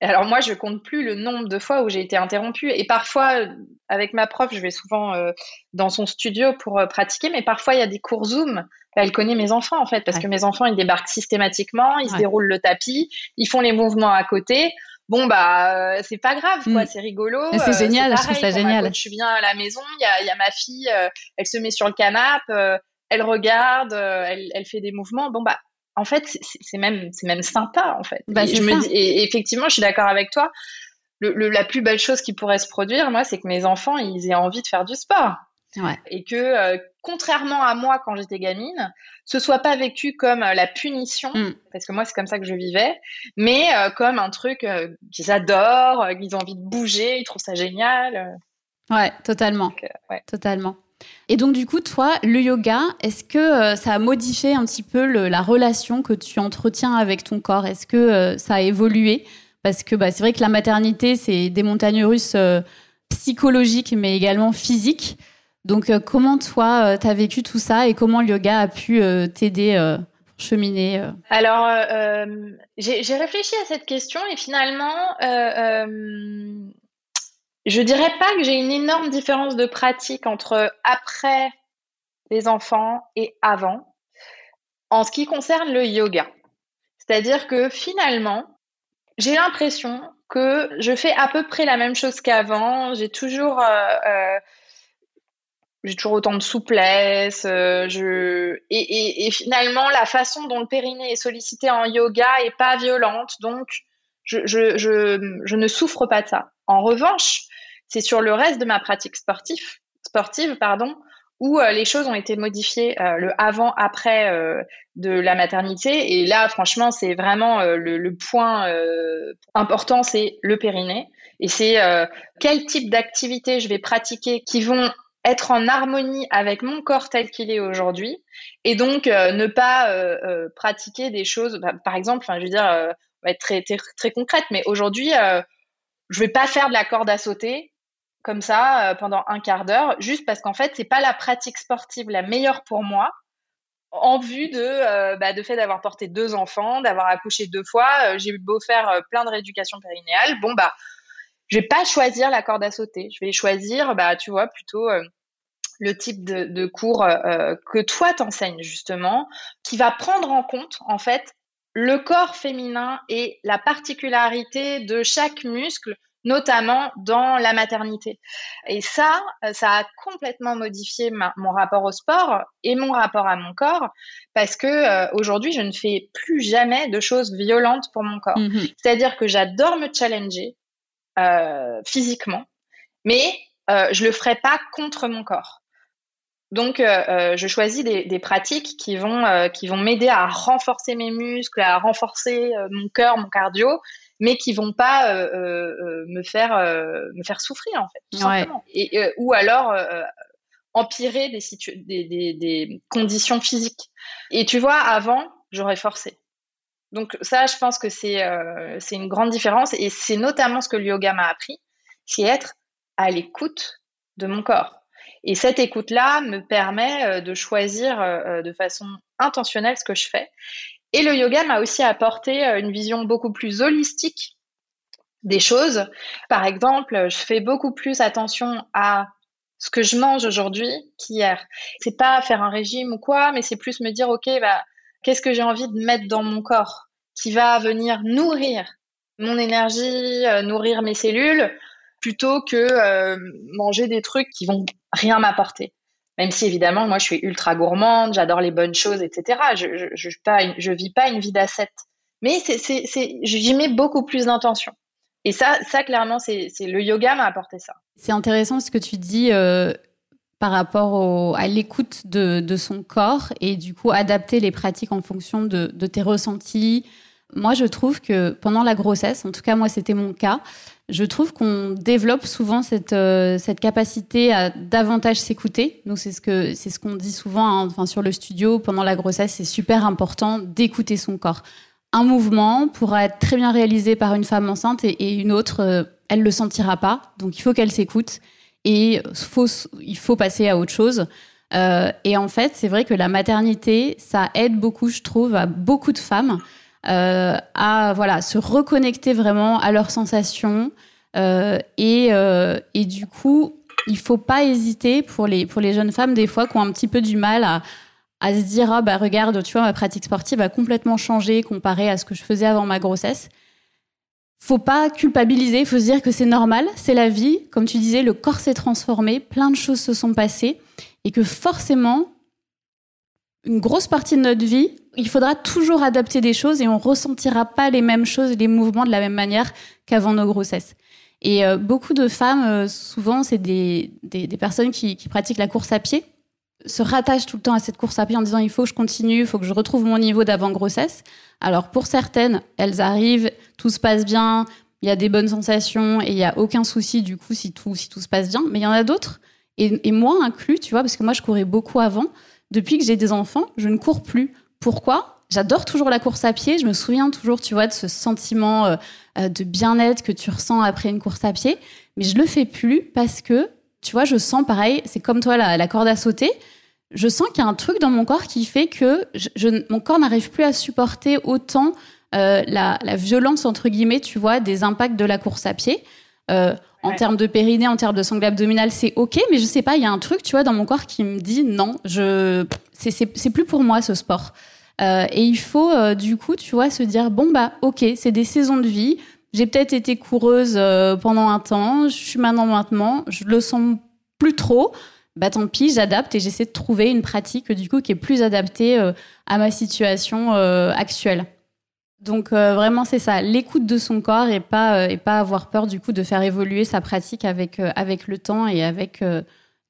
alors moi, je compte plus le nombre de fois où j'ai été interrompue. Et parfois, avec ma prof, je vais souvent euh, dans son studio pour euh, pratiquer, mais parfois il y a des cours Zoom. Elle connaît mes enfants en fait, parce que mes enfants ils débarquent systématiquement, ils se déroulent le tapis, ils font les mouvements à côté. Bon bah euh, c'est pas grave quoi, mm. c'est rigolo. C'est génial, je trouve ça génial. Je viens à la maison, il y a, y a, ma fille, elle se met sur le canapé, elle regarde, elle, elle fait des mouvements. Bon bah en fait, c'est même, c'est même sympa, en fait. Bah, et, je me dis, et effectivement, je suis d'accord avec toi. Le, la plus belle chose qui pourrait se produire, moi, c'est que mes enfants, ils aient envie de faire du sport. Ouais. Et que, euh, contrairement à moi quand j'étais gamine, ce soit pas vécu comme euh, la punition, mm. parce que moi c'est comme ça que je vivais, mais euh, comme un truc qu'ils adorent, qu'ils ont envie de bouger, ils trouvent ça génial. Ouais, totalement. ouais. Totalement. Et donc, du coup, toi, le yoga, est-ce que euh, ça a modifié un petit peu la relation que tu entretiens avec ton corps? Est-ce que euh, ça a évolué? Parce que bah, c'est vrai que la maternité, c'est des montagnes russes euh, psychologiques, mais également physiques. Donc, comment toi, tu as vécu tout ça et comment le yoga a pu t'aider cheminer Alors, j'ai réfléchi à cette question et finalement, je dirais pas que j'ai une énorme différence de pratique entre après les enfants et avant en ce qui concerne le yoga. C'est-à-dire que finalement, j'ai l'impression que je fais à peu près la même chose qu'avant. J'ai toujours, euh, euh, j'ai toujours autant de souplesse. Euh, et, finalement, la façon dont le périnée est sollicité en yoga est pas violente, donc je ne souffre pas de ça. En revanche, c'est sur le reste de ma pratique sportive, sportive pardon, où euh, les choses ont été modifiées euh, le avant-après euh, de la maternité. Et là, franchement, c'est vraiment le, point important, c'est le périnée. Et c'est quel type d'activité je vais pratiquer qui vont être en harmonie avec mon corps tel qu'il est aujourd'hui. Et donc, ne pas pratiquer des choses, bah, par exemple, je veux dire, va être très, très, très concrète, mais aujourd'hui, je vais pas faire de la corde à sauter comme ça euh, pendant un quart d'heure, juste parce qu'en fait, c'est pas la pratique sportive la meilleure pour moi en vue de, euh, bah, de fait d'avoir porté deux enfants, d'avoir accouché deux fois. Euh, j'ai beau faire plein de rééducation périnéale. Bon, bah, je vais pas choisir la corde à sauter. Je vais choisir, bah, tu vois, plutôt le type de, de cours que toi t'enseignes justement, qui va prendre en compte en fait le corps féminin et la particularité de chaque muscle notamment dans la maternité. Et ça, ça a complètement modifié mon rapport au sport et mon rapport à mon corps parce que euh, aujourd'hui, je ne fais plus jamais de choses violentes pour mon corps. Mhm. C'est-à-dire que j'adore me challenger euh, physiquement, mais euh, je le ferai pas contre mon corps. Donc, je choisis des, des, pratiques qui vont, qui vont m'aider à renforcer mes muscles, à renforcer mon cœur, mon cardio, mais qui vont pas euh, euh, euh, me faire me faire souffrir en fait tout simplement. et ou alors empirer des, des, des, des, conditions physiques. Et tu vois avant j'aurais forcé. Donc ça je pense que c'est c'est une grande différence. Et c'est notamment ce que le yoga m'a appris c'est être à l'écoute de mon corps. Et cette écoute là me permet de choisir de façon intentionnelle ce que je fais et le yoga m'a aussi apporté euh, une vision beaucoup plus holistique des choses. Par exemple, je fais beaucoup plus attention à ce que je mange aujourd'hui qu'hier. C'est pas faire un régime ou quoi, mais c'est plus me dire, OK, bah, qu'est-ce que j'ai envie de mettre dans mon corps qui va venir nourrir mon énergie, euh, nourrir mes cellules, plutôt que euh, manger des trucs qui vont rien m'apporter. Même si évidemment, moi, je suis ultra gourmande, j'adore les bonnes choses, etc. Je je, je, je vis pas une vie d'ascète. Mais c'est, c'est, c'est, j'y mets beaucoup plus d'intention. Et ça, ça clairement, c'est, c'est le yoga m'a apporté ça. C'est intéressant ce que tu dis euh, par rapport à l'écoute de, de, son corps et du coup adapter les pratiques en fonction de, de tes ressentis. Moi, je trouve que pendant la grossesse, en tout cas moi, c'était mon cas, je trouve qu'on développe souvent cette, euh, cette capacité à davantage s'écouter. Donc c'est ce que c'est ce qu'on dit souvent hein, enfin sur le studio pendant la grossesse, c'est super important d'écouter son corps. Un mouvement pourra être très bien réalisé par une femme enceinte et, une autre euh, elle le sentira pas. Donc il faut qu'elle s'écoute et il faut passer à autre chose. Euh, et en fait, c'est vrai que la maternité, ça aide beaucoup, je trouve, à beaucoup de femmes euh, à voilà se reconnecter vraiment à leurs sensations euh, et, euh, et du coup il faut pas hésiter pour les pour les jeunes femmes des fois qui ont un petit peu du mal à à se dire ah bah regarde tu vois ma pratique sportive a complètement changé comparé à ce que je faisais avant ma grossesse faut pas culpabiliser, il faut se dire que c'est normal, c'est la vie. Comme tu disais, le corps s'est transformé, plein de choses se sont passées, et que forcément, une grosse partie de notre vie, il faudra toujours adapter des choses et on ressentira pas les mêmes choses, les mouvements de la même manière qu'avant nos grossesses. Et euh, beaucoup de femmes, euh, souvent, c'est des, des, personnes qui, pratiquent la course à pied, se rattachent tout le temps à cette course à pied en disant il faut que je continue, il faut que je retrouve mon niveau d'avant grossesse. Alors pour certaines, elles arrivent, tout se passe bien, il y a des bonnes sensations et il y a aucun souci du coup si tout si tout se passe bien. Mais il y en a d'autres et, et moi inclus, tu vois, parce que moi je courais beaucoup avant. Depuis que j'ai des enfants, je ne cours plus. Pourquoi? J'adore toujours la course à pied. Je me souviens toujours, tu vois, de ce sentiment euh, euh, de bien-être que tu ressens après une course à pied. Mais je le fais plus parce que, tu vois, je sens pareil. C'est comme toi, la, corde à sauter. Je sens qu'il y a un truc dans mon corps qui fait que mon corps n'arrive plus à supporter autant euh, la, la, violence entre guillemets, tu vois, des impacts de la course à pied. Euh, en termes de périnée, en termes de sangle abdominal, c'est ok, mais je sais pas, il y a un truc, tu vois, dans mon corps qui me dit non, je, c'est plus pour moi ce sport. Euh, et il faut euh, du coup, tu vois, se dire bon bah ok, c'est des saisons de vie. J'ai peut-être été coureuse euh, pendant un temps, je suis maintenant maintenant, je le sens plus trop. Bah tant pis, j'adapte et j'essaie de trouver une pratique du coup qui est plus adaptée à ma situation actuelle. Donc euh, vraiment c'est ça, l'écoute de son corps et pas euh, et pas avoir peur du coup de faire évoluer sa pratique avec euh, avec le temps et avec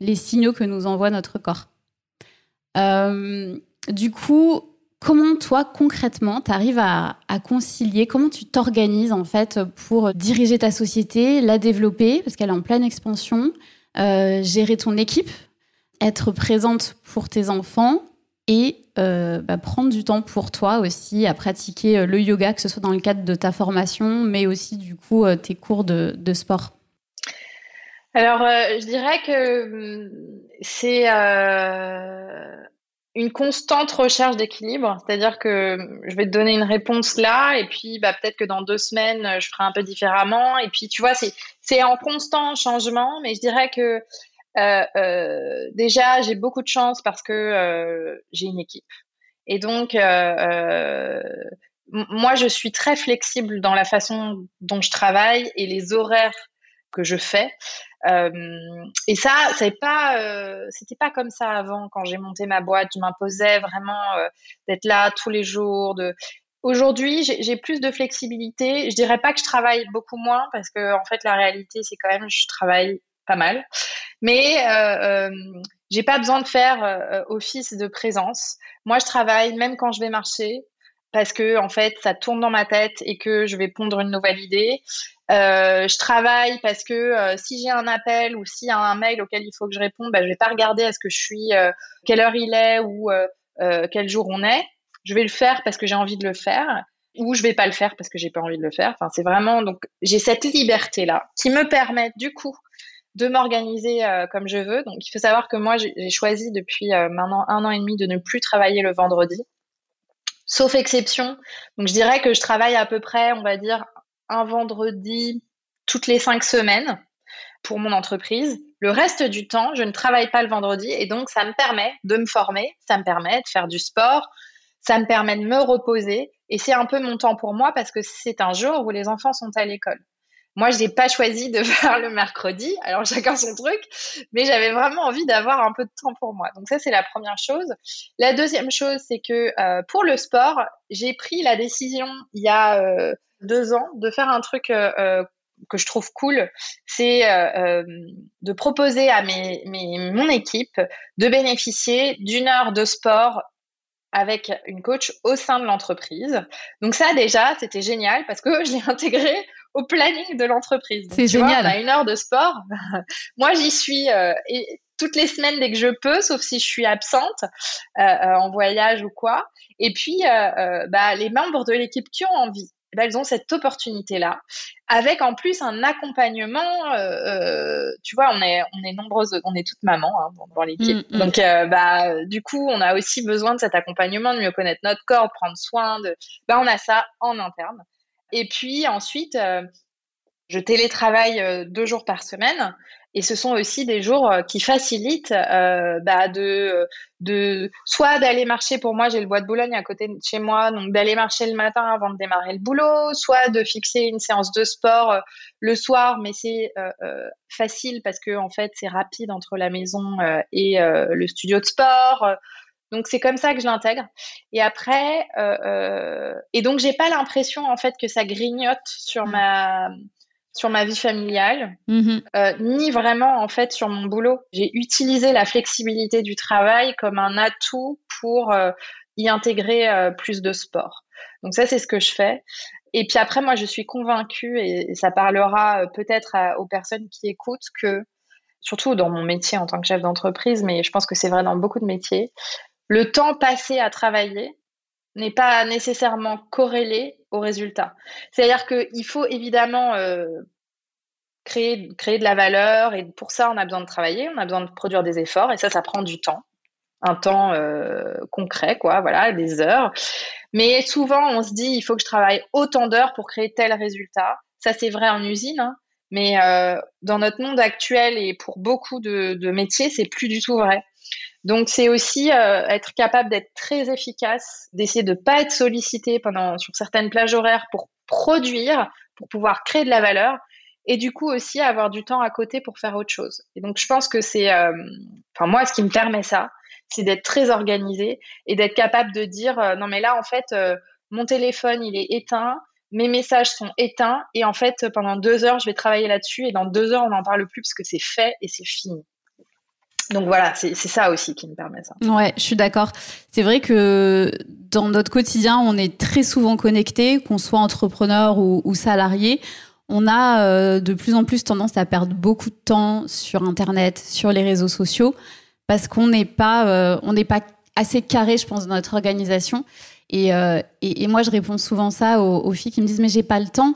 les signaux que nous envoie notre corps. du coup, comment toi concrètement tu arrives à, à, concilier, comment tu t'organises en fait pour diriger ta société, la développer? Parce qu'elle est en pleine expansion, gérer ton équipe, être présente pour tes enfants et euh, bah, prendre du temps pour toi aussi à pratiquer euh, le yoga, que ce soit dans le cadre de ta formation, mais aussi du coup euh, tes cours de, sport. Alors, je dirais que hum, c'est une constante recherche d'équilibre, c'est-à-dire que hum, je vais te donner une réponse là, et puis bah, peut-être que dans deux semaines, je ferai un peu différemment, et puis tu vois, c'est en constant changement, mais je dirais que déjà, j'ai beaucoup de chance parce que euh, j'ai une équipe. Et donc, moi, je suis très flexible dans la façon dont je travaille et les horaires que je fais. Euh, et ça, c'est pas, euh, c'était pas comme ça avant quand j'ai monté ma boîte. Je m'imposais vraiment euh, d'être là tous les jours. Aujourd'hui, j'ai plus de flexibilité. Je dirais pas que je travaille beaucoup moins parce que en fait, la réalité, c'est quand même, je travaille pas mal. Mais euh, j'ai pas besoin de faire office de présence. Moi, je travaille même quand je vais marcher parce que en fait ça tourne dans ma tête et que je vais pondre une nouvelle idée. Euh, je travaille parce que euh, si j'ai un appel ou s'il y a un mail auquel il faut que je réponde, bah, je vais pas regarder à ce que je suis, euh, quelle heure il est ou quel jour on est. Je vais le faire parce que j'ai envie de le faire ou je vais pas le faire parce que j'ai pas envie de le faire. Enfin, c'est vraiment donc j'ai cette liberté là qui me permet du coup de m'organiser comme je veux. Donc il faut savoir que moi j'ai choisi depuis maintenant un an et demi de ne plus travailler le vendredi sauf exception. Donc je dirais que je travaille à peu près, on va dire, un vendredi toutes les cinq semaines pour mon entreprise. Le reste du temps, je ne travaille pas le vendredi et donc ça me permet de me former, ça me permet de faire du sport, ça me permet de me reposer et c'est un peu mon temps pour moi parce que c'est un jour où les enfants sont à l'école. Moi, je n'ai pas choisi de faire le mercredi, alors chacun son truc, mais j'avais vraiment envie d'avoir un peu de temps pour moi. Donc ça, c'est la première chose. La deuxième chose, c'est que euh, pour le sport, j'ai pris la décision il y a euh, deux ans de faire un truc euh, que je trouve cool, c'est de proposer à mes, mon équipe de bénéficier d'une heure de sport avec une coach au sein de l'entreprise. Donc ça déjà, c'était génial parce que je l'ai intégré au planning de l'entreprise. C'est génial. Vois, on a une heure de sport. Moi, j'y suis euh, et toutes les semaines dès que je peux, sauf si je suis absente euh, euh en voyage ou quoi. Et puis, euh, bah, les membres de l'équipe qui ont envie, bah, elles ont cette opportunité-là, avec en plus un accompagnement. Euh, tu vois, on est on est nombreuses, on est toutes mamans hein, dans, l'équipe, mm, mm. donc bah du coup, on a aussi besoin de cet accompagnement, de mieux connaître notre corps, prendre soin de. Bah, on a ça en interne. Et puis ensuite, euh, je télétravaille euh, deux jours par semaine. Et ce sont aussi des jours euh, qui facilitent bah, de, de soit d'aller marcher. Pour moi, j'ai le bois de Boulogne à côté de chez moi, donc d'aller marcher le matin avant de démarrer le boulot, soit de fixer une séance de sport le soir, mais c'est facile parce que en fait c'est rapide entre la maison et le studio de sport. Donc c'est comme ça que je l'intègre. Et après, euh, euh, et donc j'ai pas l'impression en fait que ça grignote sur mm. ma sur ma vie familiale, mm-hmm. euh, ni vraiment en fait sur mon boulot. J'ai utilisé la flexibilité du travail comme un atout pour euh, y intégrer euh, plus de sport. Donc ça c'est ce que je fais. Et puis après moi je suis convaincue et, ça parlera peut-être aux personnes qui écoutent que surtout dans mon métier en tant que chef d'entreprise, mais je pense que c'est vrai dans beaucoup de métiers, le temps passé à travailler n'est pas nécessairement corrélé au résultat. C'est-à-dire qu'il faut évidemment euh, créer, de la valeur et pour ça, on a besoin de travailler, on a besoin de produire des efforts et ça, ça prend du temps, un temps euh, concret, quoi, voilà, des heures. Mais souvent, on se dit, il faut que je travaille autant d'heures pour créer tel résultat. Ça, c'est vrai en usine, hein. mais euh, dans notre monde actuel et pour beaucoup de, de métiers, c'est plus du tout vrai. Donc c'est aussi euh, être capable d'être très efficace, d'essayer de pas être sollicité pendant sur certaines plages horaires pour produire, pour pouvoir créer de la valeur, et du coup aussi avoir du temps à côté pour faire autre chose. Et donc je pense que c'est, euh, enfin moi ce qui me permet ça, c'est d'être très organisé et d'être capable de dire euh, non mais là en fait mon téléphone il est éteint, mes messages sont éteints et en fait pendant deux heures je vais travailler là-dessus et dans deux heures on n'en parle plus parce que c'est fait et c'est fini. Donc voilà, c'est ça aussi qui me permet ça. Ouais, je suis d'accord. C'est vrai que dans notre quotidien, on est très souvent connecté, qu'on soit entrepreneur ou, salarié. On a euh, de plus en plus tendance à perdre beaucoup de temps sur Internet, sur les réseaux sociaux, parce qu'on n'est pas, euh, on n'est pas assez carré, je pense, dans notre organisation. Et, euh, et, et, moi, je réponds souvent ça aux, aux filles qui me disent mais j'ai pas le temps.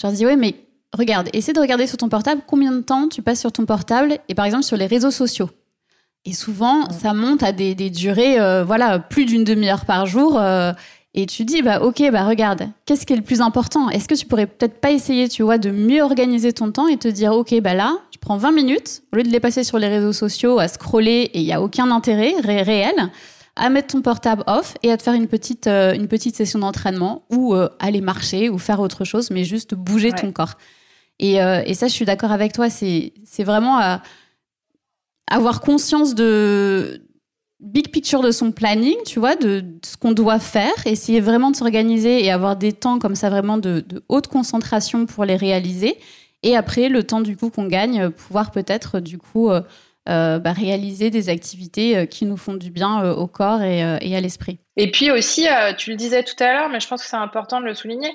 Je leur dis ouais, mais regarde, essaie de regarder sur ton portable combien de temps tu passes sur ton portable? Et par exemple sur les réseaux sociaux. Et souvent, ça monte à des, des durées, euh, voilà, plus d'une demi-heure par jour. Euh, et tu dis, bah ok, bah regarde, qu'est-ce qui est le plus important? Est-ce que tu pourrais peut-être pas essayer, tu vois, de mieux organiser ton temps et te dire, ok, bah là, je prends 20 minutes, au lieu de les passer sur les réseaux sociaux à scroller et il n'y a aucun intérêt réel, à mettre ton portable off et à te faire une petite, euh, une petite session d'entraînement ou aller marcher ou faire autre chose, mais juste bouger ton corps. Et, et, ça, je suis d'accord avec toi, c'est vraiment avoir conscience de big picture de son planning, tu vois, de, ce qu'on doit faire, essayer vraiment de s'organiser et avoir des temps comme ça vraiment de, haute concentration pour les réaliser. Et après, le temps du coup qu'on gagne, pouvoir peut-être du coup euh, bah, réaliser des activités euh, qui nous font du bien euh, au corps et, à l'esprit. Et puis aussi, tu le disais tout à l'heure, mais je pense que c'est important de le souligner,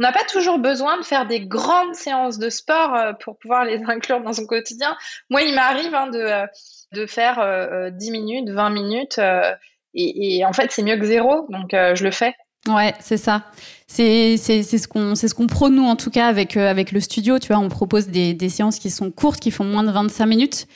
on n'a pas toujours besoin de faire des grandes séances de sport pour pouvoir les inclure dans son quotidien. Moi, il m'arrive hein, de, de faire 10 minutes, 20 minutes, et, en fait, c'est mieux que zéro, donc je le fais. Ouais, c'est ça. C'est ce qu'on c'est ce qu'on prône nous en tout cas avec avec le studio. Tu vois, on propose des, des séances qui sont courtes, qui font moins de 25 minutes.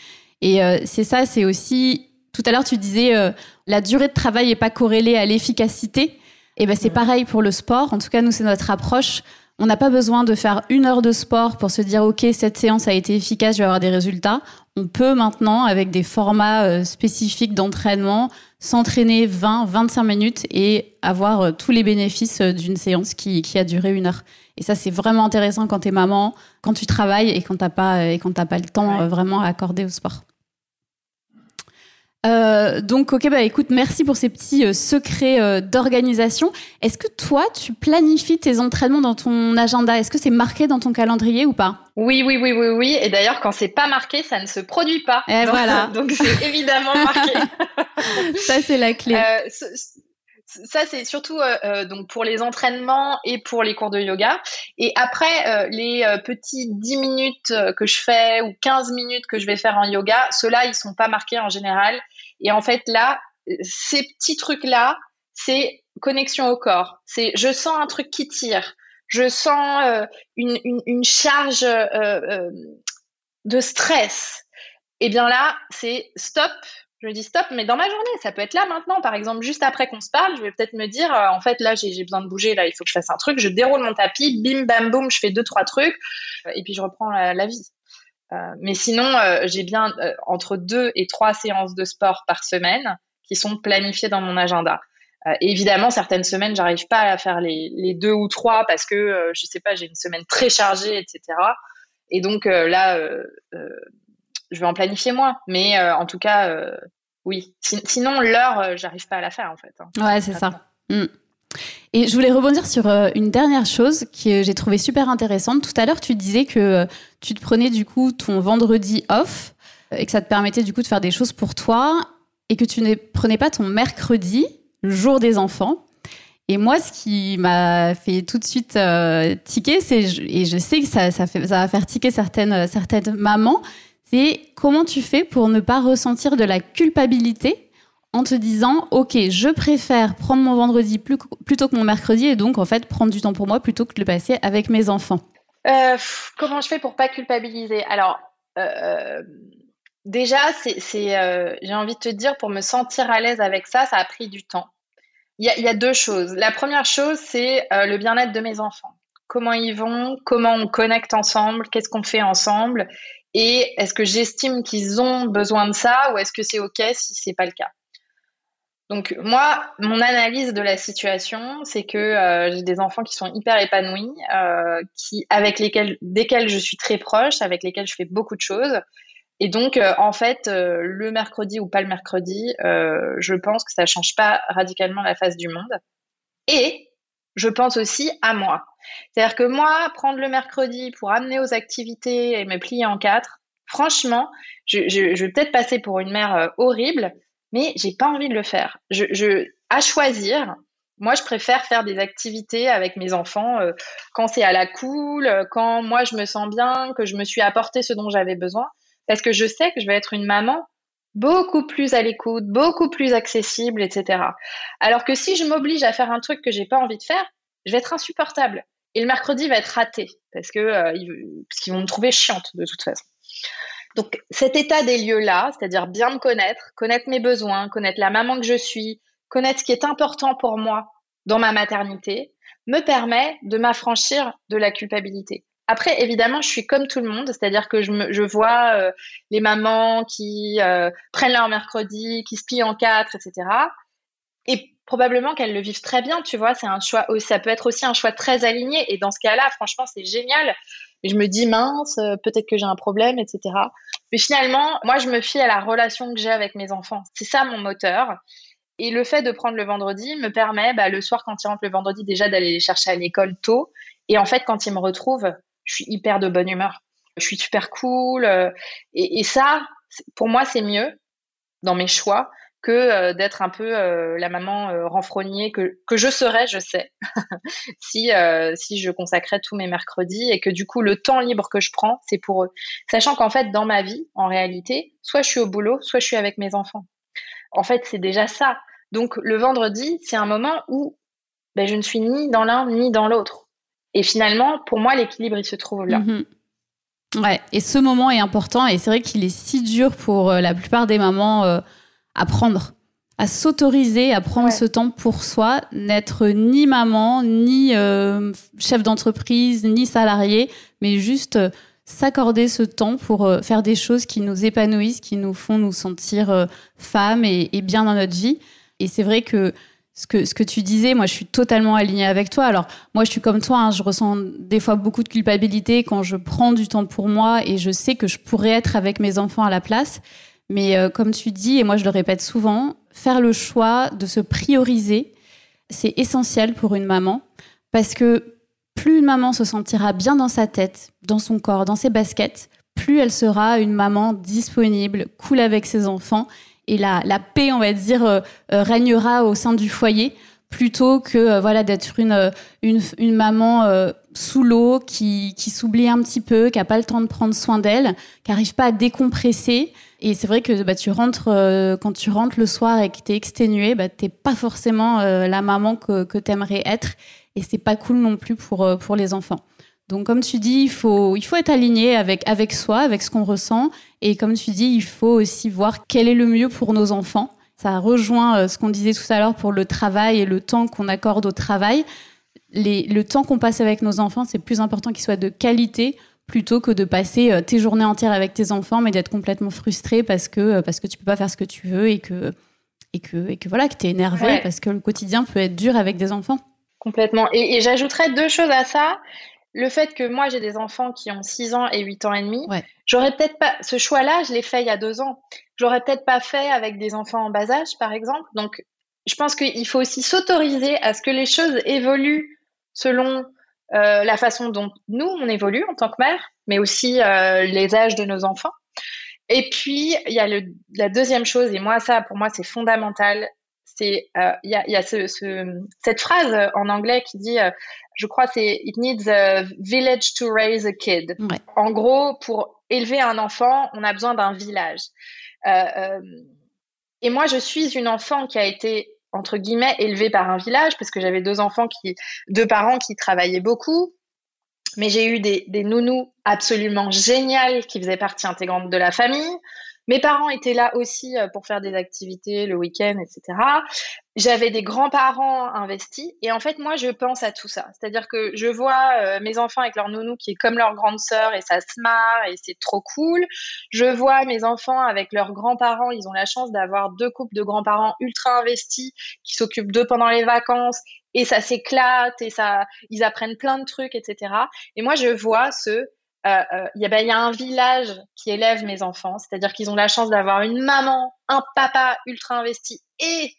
Et euh, c'est ça, c'est aussi. Tout à l'heure, tu disais euh, la durée de travail n'est pas corrélée à l'efficacité. Et ben c'est pareil pour le sport. En tout cas, nous, c'est notre approche. On n'a pas besoin de faire une heure de sport pour se dire ok cette séance a été efficace, je vais avoir des résultats. On peut maintenant avec des formats euh, spécifiques d'entraînement s'entraîner 20, 25 minutes et avoir tous les bénéfices d'une séance qui, qui, a duré une heure. Et ça c'est vraiment intéressant quand tu es maman, quand tu travailles et quand t'as pas et quand t'as pas le temps vraiment à accorder au sport. Euh, donc, ok, bah écoute, merci pour ces petits euh, secrets euh, d'organisation. Est-ce que toi, tu planifies tes entraînements dans ton agenda? Est-ce que c'est marqué dans ton calendrier ou pas? Oui, oui, oui, oui, oui. Et d'ailleurs, quand c'est pas marqué, ça ne se produit pas. Et eh, voilà. donc c'est évidemment marqué. ça, c'est la clé. ça c'est surtout donc pour les entraînements et pour les cours de yoga. Et après les petits 10 minutes que je fais ou 15 minutes que je vais faire en yoga, ceux-là ils sont pas marqués en général. Et en fait, là, ces petits trucs-là, c'est connexion au corps. C'est je sens un truc qui tire. Je sens euh, une, charge euh, euh, de stress. Et eh bien là, c'est stop. Je dis stop, mais dans ma journée, ça peut être là maintenant. Par exemple, juste après qu'on se parle, je vais peut-être me dire, en fait, là, j'ai besoin de bouger, là, il faut que je fasse un truc. Je déroule mon tapis, bim, bam, boum, je fais deux, trois trucs, et puis je reprends la vie. Euh, mais sinon, euh, j'ai bien euh, entre deux et trois séances de sport par semaine qui sont planifiées dans mon agenda. évidemment, certaines semaines, j'arrive pas à faire les, les, deux ou trois parce que je sais pas, j'ai une semaine très chargée, etc. Et donc là, je vais en planifier moins. Mais en tout cas, oui. sinon, l'heure, j'arrive pas à la faire en fait. Hein. Ouais, c'est ça. Et je voulais rebondir sur euh, une dernière chose que j'ai trouvé super intéressante. Tout à l'heure, tu disais que euh, tu te prenais du coup ton vendredi off euh, et que ça te permettait du coup de faire des choses pour toi et que tu ne prenais pas ton mercredi, le jour des enfants. Et moi, ce qui m'a fait tout de suite tiquer, c'est et je sais que ça, fait, va faire tiquer certaines certaines mamans, c'est comment tu fais pour ne pas ressentir de la culpabilité en te disant ok je préfère prendre mon vendredi plutôt que mon mercredi et donc en fait prendre du temps pour moi plutôt que de le passer avec mes enfants. Euh, comment je fais pour pas culpabiliser? Alors euh, déjà euh, j'ai envie de te dire pour me sentir à l'aise avec ça ça a pris du temps. Il y a, deux choses. La première chose c'est le bien-être de mes enfants. Comment ils vont comment on connecte ensemble qu'est-ce qu'on fait ensemble et est-ce que j'estime qu'ils ont besoin de ça ou est-ce que c'est ok si c'est pas le cas? Donc moi, mon analyse de la situation, c'est que euh, j'ai des enfants qui sont hyper épanouis, euh, qui avec lesquels, desquels je suis très proche, avec lesquels je fais beaucoup de choses. Et donc, euh, en fait, le mercredi ou pas le mercredi, je pense que ça change pas radicalement la face du monde. Et je pense aussi à moi. C'est-à-dire que moi, prendre le mercredi pour amener aux activités et me plier en quatre, franchement, je vais peut-être passer pour une mère horrible, mais j'ai pas envie de le faire. À choisir, moi, je préfère faire des activités avec mes enfants euh, quand c'est à la cool, quand moi je me sens bien, que je me suis apporté ce dont j'avais besoin, parce que je sais que je vais être une maman beaucoup plus à l'écoute, beaucoup plus accessible, etc. Alors que si je m'oblige à faire un truc que j'ai pas envie de faire, je vais être insupportable. Et le mercredi va être raté parce que euh, parce qu'ils vont me trouver chiante de toute façon. Donc cet état des lieux-là, c'est-à-dire bien me connaître, connaître mes besoins, connaître la maman que je suis, connaître ce qui est important pour moi dans ma maternité, me permet de m'affranchir de la culpabilité. Après, évidemment, je suis comme tout le monde, c'est-à-dire que je, vois euh, les mamans qui euh, prennent leur mercredi, qui se plient en quatre, etc. Et probablement qu'elles le vivent très bien, tu vois. C'est un choix, ça peut être aussi un choix très aligné. Et dans ce cas-là, franchement, c'est génial. Et je me dis mince, euh, peut-être que j'ai un problème, etc. Mais finalement, moi, je me fie à la relation que j'ai avec mes enfants. C'est ça mon moteur. Et le fait de prendre le vendredi me permet, bah, le soir, quand ils rentrent le vendredi, déjà d'aller les chercher à l'école tôt. Et en fait, quand ils me retrouvent, je suis hyper de bonne humeur. Je suis super cool. Euh, et, et ça, pour moi, c'est mieux dans mes choix que euh, d'être un peu euh, la maman euh, renfrognée que, je serais, je sais, si, je consacrais tous mes mercredis et que du coup le temps libre que je prends, c'est pour eux. Sachant qu'en fait, dans ma vie, en réalité, soit je suis au boulot, soit je suis avec mes enfants. En fait, c'est déjà ça. Donc le vendredi, c'est un moment où ben, je ne suis ni dans l'un ni dans l'autre. Et finalement, pour moi, l'équilibre, il se trouve là. Mm-hmm. Ouais, et ce moment est important et c'est vrai qu'il est si dur pour la plupart des mamans à s'autoriser à prendre ce temps pour soi, n'être ni maman, ni euh, chef d'entreprise, ni salarié, mais juste euh, s'accorder ce temps pour euh, faire des choses qui nous épanouissent, qui nous font nous sentir femmes et, bien dans notre vie. Et c'est vrai que ce que, ce que tu disais, moi, je suis totalement alignée avec toi. Alors, moi, je suis comme toi, hein, je ressens des fois beaucoup de culpabilité quand je prends du temps pour moi et je sais que je pourrais être avec mes enfants à la place. Mais euh, comme tu dis, et moi je le répète souvent, faire le choix de se prioriser, c'est essentiel pour une maman. Parce que plus une maman se sentira bien dans sa tête, dans son corps, dans ses baskets, plus elle sera une maman disponible, cool avec ses enfants. Et la, la paix, on va dire, euh, euh, régnera au sein du foyer plutôt que voilà d'être une, une, une maman sous l'eau qui, qui s'oublie un petit peu, qui a pas le temps de prendre soin d'elle, qui n'arrive pas à décompresser et c'est vrai que bah, tu rentres, euh, quand tu rentres le soir et que tu es exténué, bah, tu pas forcément euh, la maman que, que tu aimerais être. Et c'est pas cool non plus pour, euh, pour les enfants. Donc, comme tu dis, il faut, il faut être aligné avec, avec soi, avec ce qu'on ressent. Et comme tu dis, il faut aussi voir quel est le mieux pour nos enfants. Ça rejoint ce qu'on disait tout à l'heure pour le travail et le temps qu'on accorde au travail. Les, le temps qu'on passe avec nos enfants, c'est plus important qu'il soit de qualité plutôt que de passer euh, tes journées entières avec tes enfants, mais d'être complètement frustré parce que euh, parce que tu peux pas faire ce que tu veux et que et que et que voilà que t'es énervé parce que le quotidien peut être dur avec des enfants. Complètement. Et, j'ajouterais deux choses à ça. Le fait que moi j'ai des enfants qui ont 6 ans et 8 ans et demi, j'aurais peut-être pas ce choix-là, je l'ai fait il y a deux ans. J'aurais peut-être pas fait avec des enfants en bas âge, par exemple. Donc, je pense qu'il faut aussi s'autoriser à ce que les choses évoluent selon euh, la façon dont nous, on évolue en tant que mère, mais aussi euh, les âges de nos enfants. Et puis, il y a le, la deuxième chose, et moi, ça, pour moi, c'est fondamental. C'est, euh, il y a, y a ce, ce, cette phrase en anglais qui dit, je crois, c'est It needs a village to raise a kid. En gros, pour élever un enfant, on a besoin d'un village. et moi, je suis une enfant qui a été entre guillemets élevée par un village parce que j'avais deux enfants qui, deux parents qui travaillaient beaucoup. Mais j'ai eu des, des nounous absolument géniales qui faisaient partie intégrante de la famille. Mes parents étaient là aussi euh, pour faire des activités le week-end, etc. J'avais des grands-parents investis et en fait moi je pense à tout ça. C'est-à-dire que je vois euh, mes enfants avec leur nounou qui est comme leur grande sœur et ça se marre et c'est trop cool. Je vois mes enfants avec leurs grands-parents, ils ont la chance d'avoir deux couples de grands-parents ultra investis qui s'occupent d'eux pendant les vacances et ça s'éclate et ça ils apprennent plein de trucs, etc. Et moi je vois ce euh, euh, il y, a un village qui élève mes enfants, c'est-à-dire qu'ils ont la chance d'avoir une maman, un papa ultra investi et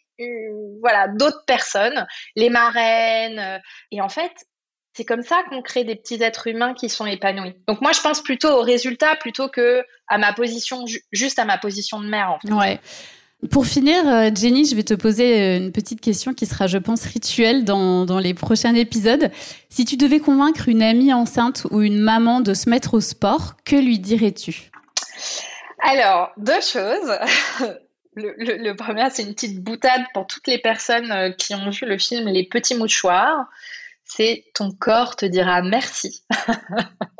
voilà d'autres personnes, les marraines. et en fait, c'est comme ça qu'on crée des petits êtres humains qui sont épanouis. Donc moi, je pense plutôt au résultat plutôt que à ma position, juste à ma position de mère. Ouais. Pour finir, euh, Jenny, je vais te poser euh, une petite question qui sera, je pense, rituelle dans, dans les prochains épisodes. Si tu devais convaincre une amie enceinte ou une maman de se mettre au sport, que lui dirais-tu? Alors, deux choses. Le, le, premier, c'est une petite boutade pour toutes les personnes euh, qui ont vu le film Les Petits Mouchoirs. C'est ton corps te dira merci.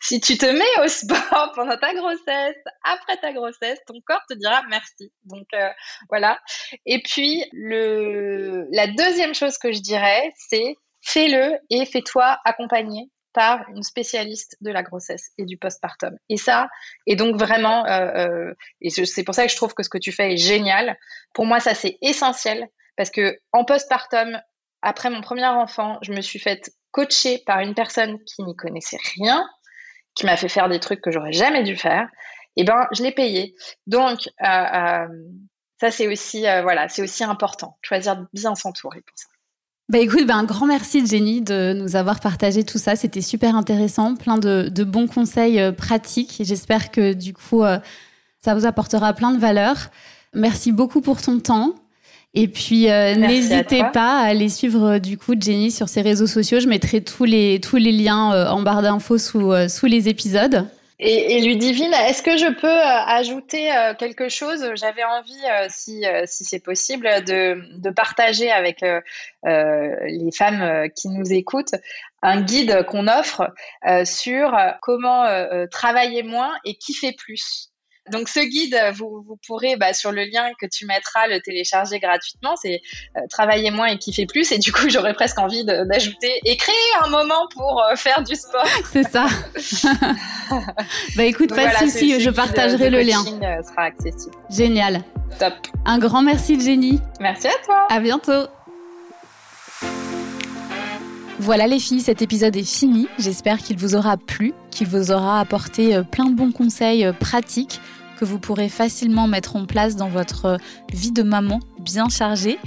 si tu te mets au sport pendant ta grossesse, après ta grossesse, ton corps te dira merci. Donc euh, voilà. Et puis la deuxième chose que je dirais, c'est fais-le et fais-toi accompagner par une spécialiste de la grossesse et du postpartum. Et ça, et donc vraiment, euh, euh, et c'est pour ça que je trouve que ce que tu fais est génial. Pour moi, ça c'est essentiel parce que en postpartum, après mon premier enfant, je me suis faite coacher par une personne qui n'y connaissait rien, qui m'a fait faire des trucs que j'aurais jamais dû faire. Eh ben, je l'ai payé. Donc, euh, euh, ça c'est aussi, voilà, c'est aussi important. Choisir bien s'entourer pour ça. Bah écoute, bah un grand merci Jenny de nous avoir partagé tout ça. C'était super intéressant, plein de, de bons conseils euh, pratiques. J'espère que du coup, euh, ça vous apportera plein de valeur. Merci beaucoup pour ton temps. Et puis euh, n'hésitez pas à aller suivre du coup Jenny sur ses réseaux sociaux. Je mettrai tous les tous les liens en barre d'infos sous sous les épisodes. Et, et, Ludivine, est-ce que je peux euh, ajouter euh, quelque chose? J'avais envie, euh, si, si c'est possible, de, de, partager avec les femmes qui nous écoutent un guide qu'on offre sur comment travailler moins et kiffer plus. Donc ce guide, vous, vous pourrez bah, sur le lien que tu mettras le télécharger gratuitement. C'est euh, travailler moins et kiffer plus. Et du coup, j'aurais presque envie d'ajouter et créer un moment pour euh, faire du sport. C'est ça. bah écoute, pas de souci, je partagerai le lien. Euh, sera accessible. Génial. Top. Un grand merci Jenny. Merci à toi. À bientôt. Voilà les filles, cet épisode est fini. J'espère qu'il vous aura plu, qu'il vous aura apporté plein de bons conseils pratiques que vous pourrez facilement mettre en place dans votre vie de maman bien chargée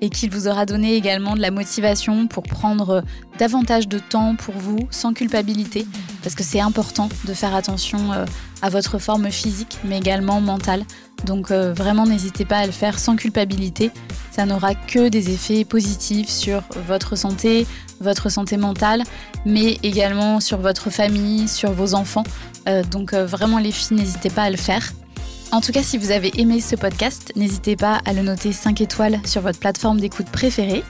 et qu'il vous aura donné également de la motivation pour prendre davantage de temps pour vous sans culpabilité parce que c'est important de faire attention euh, à votre forme physique mais également mentale. Donc euh, vraiment n'hésitez pas à le faire sans culpabilité. Ça n'aura que des effets positifs sur votre santé, votre santé mentale, mais également sur votre famille, sur vos enfants. Euh, donc vraiment les filles, n'hésitez pas à le faire. En tout cas, si vous avez aimé ce podcast, n'hésitez pas à le noter 5 étoiles sur votre plateforme d'écoute préférée,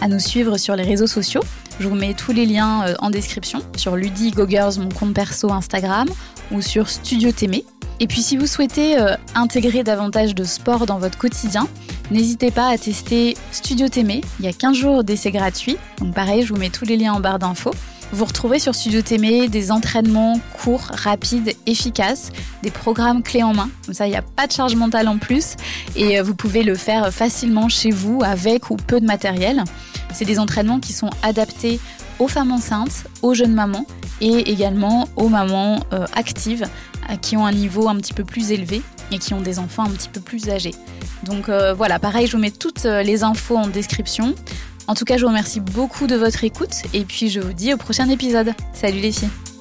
à nous suivre sur les réseaux sociaux. Je vous mets tous les liens euh, en description sur Ludi Gogers, mon compte perso Instagram, ou sur Studio Témé. Et puis si vous souhaitez euh, intégrer davantage de sport dans votre quotidien, n'hésitez pas à tester Studio Témé. Il y a 15 jours d'essai gratuit. Donc pareil, je vous mets tous les liens en barre d'infos. Vous retrouvez sur Studio Témé des entraînements courts, rapides, efficaces, des programmes clés en main. Comme ça, il n'y a pas de charge mentale en plus et euh, vous pouvez le faire facilement chez vous avec ou peu de matériel. C'est des entraînements qui sont adaptés aux femmes enceintes, aux jeunes mamans et également aux mamans euh, actives euh, qui ont un niveau un petit peu plus élevé et qui ont des enfants un petit peu plus âgés. Donc voilà, pareil, je vous mets toutes les infos en description. En tout cas, je vous remercie beaucoup de votre écoute et puis je vous dis au prochain épisode. Salut les filles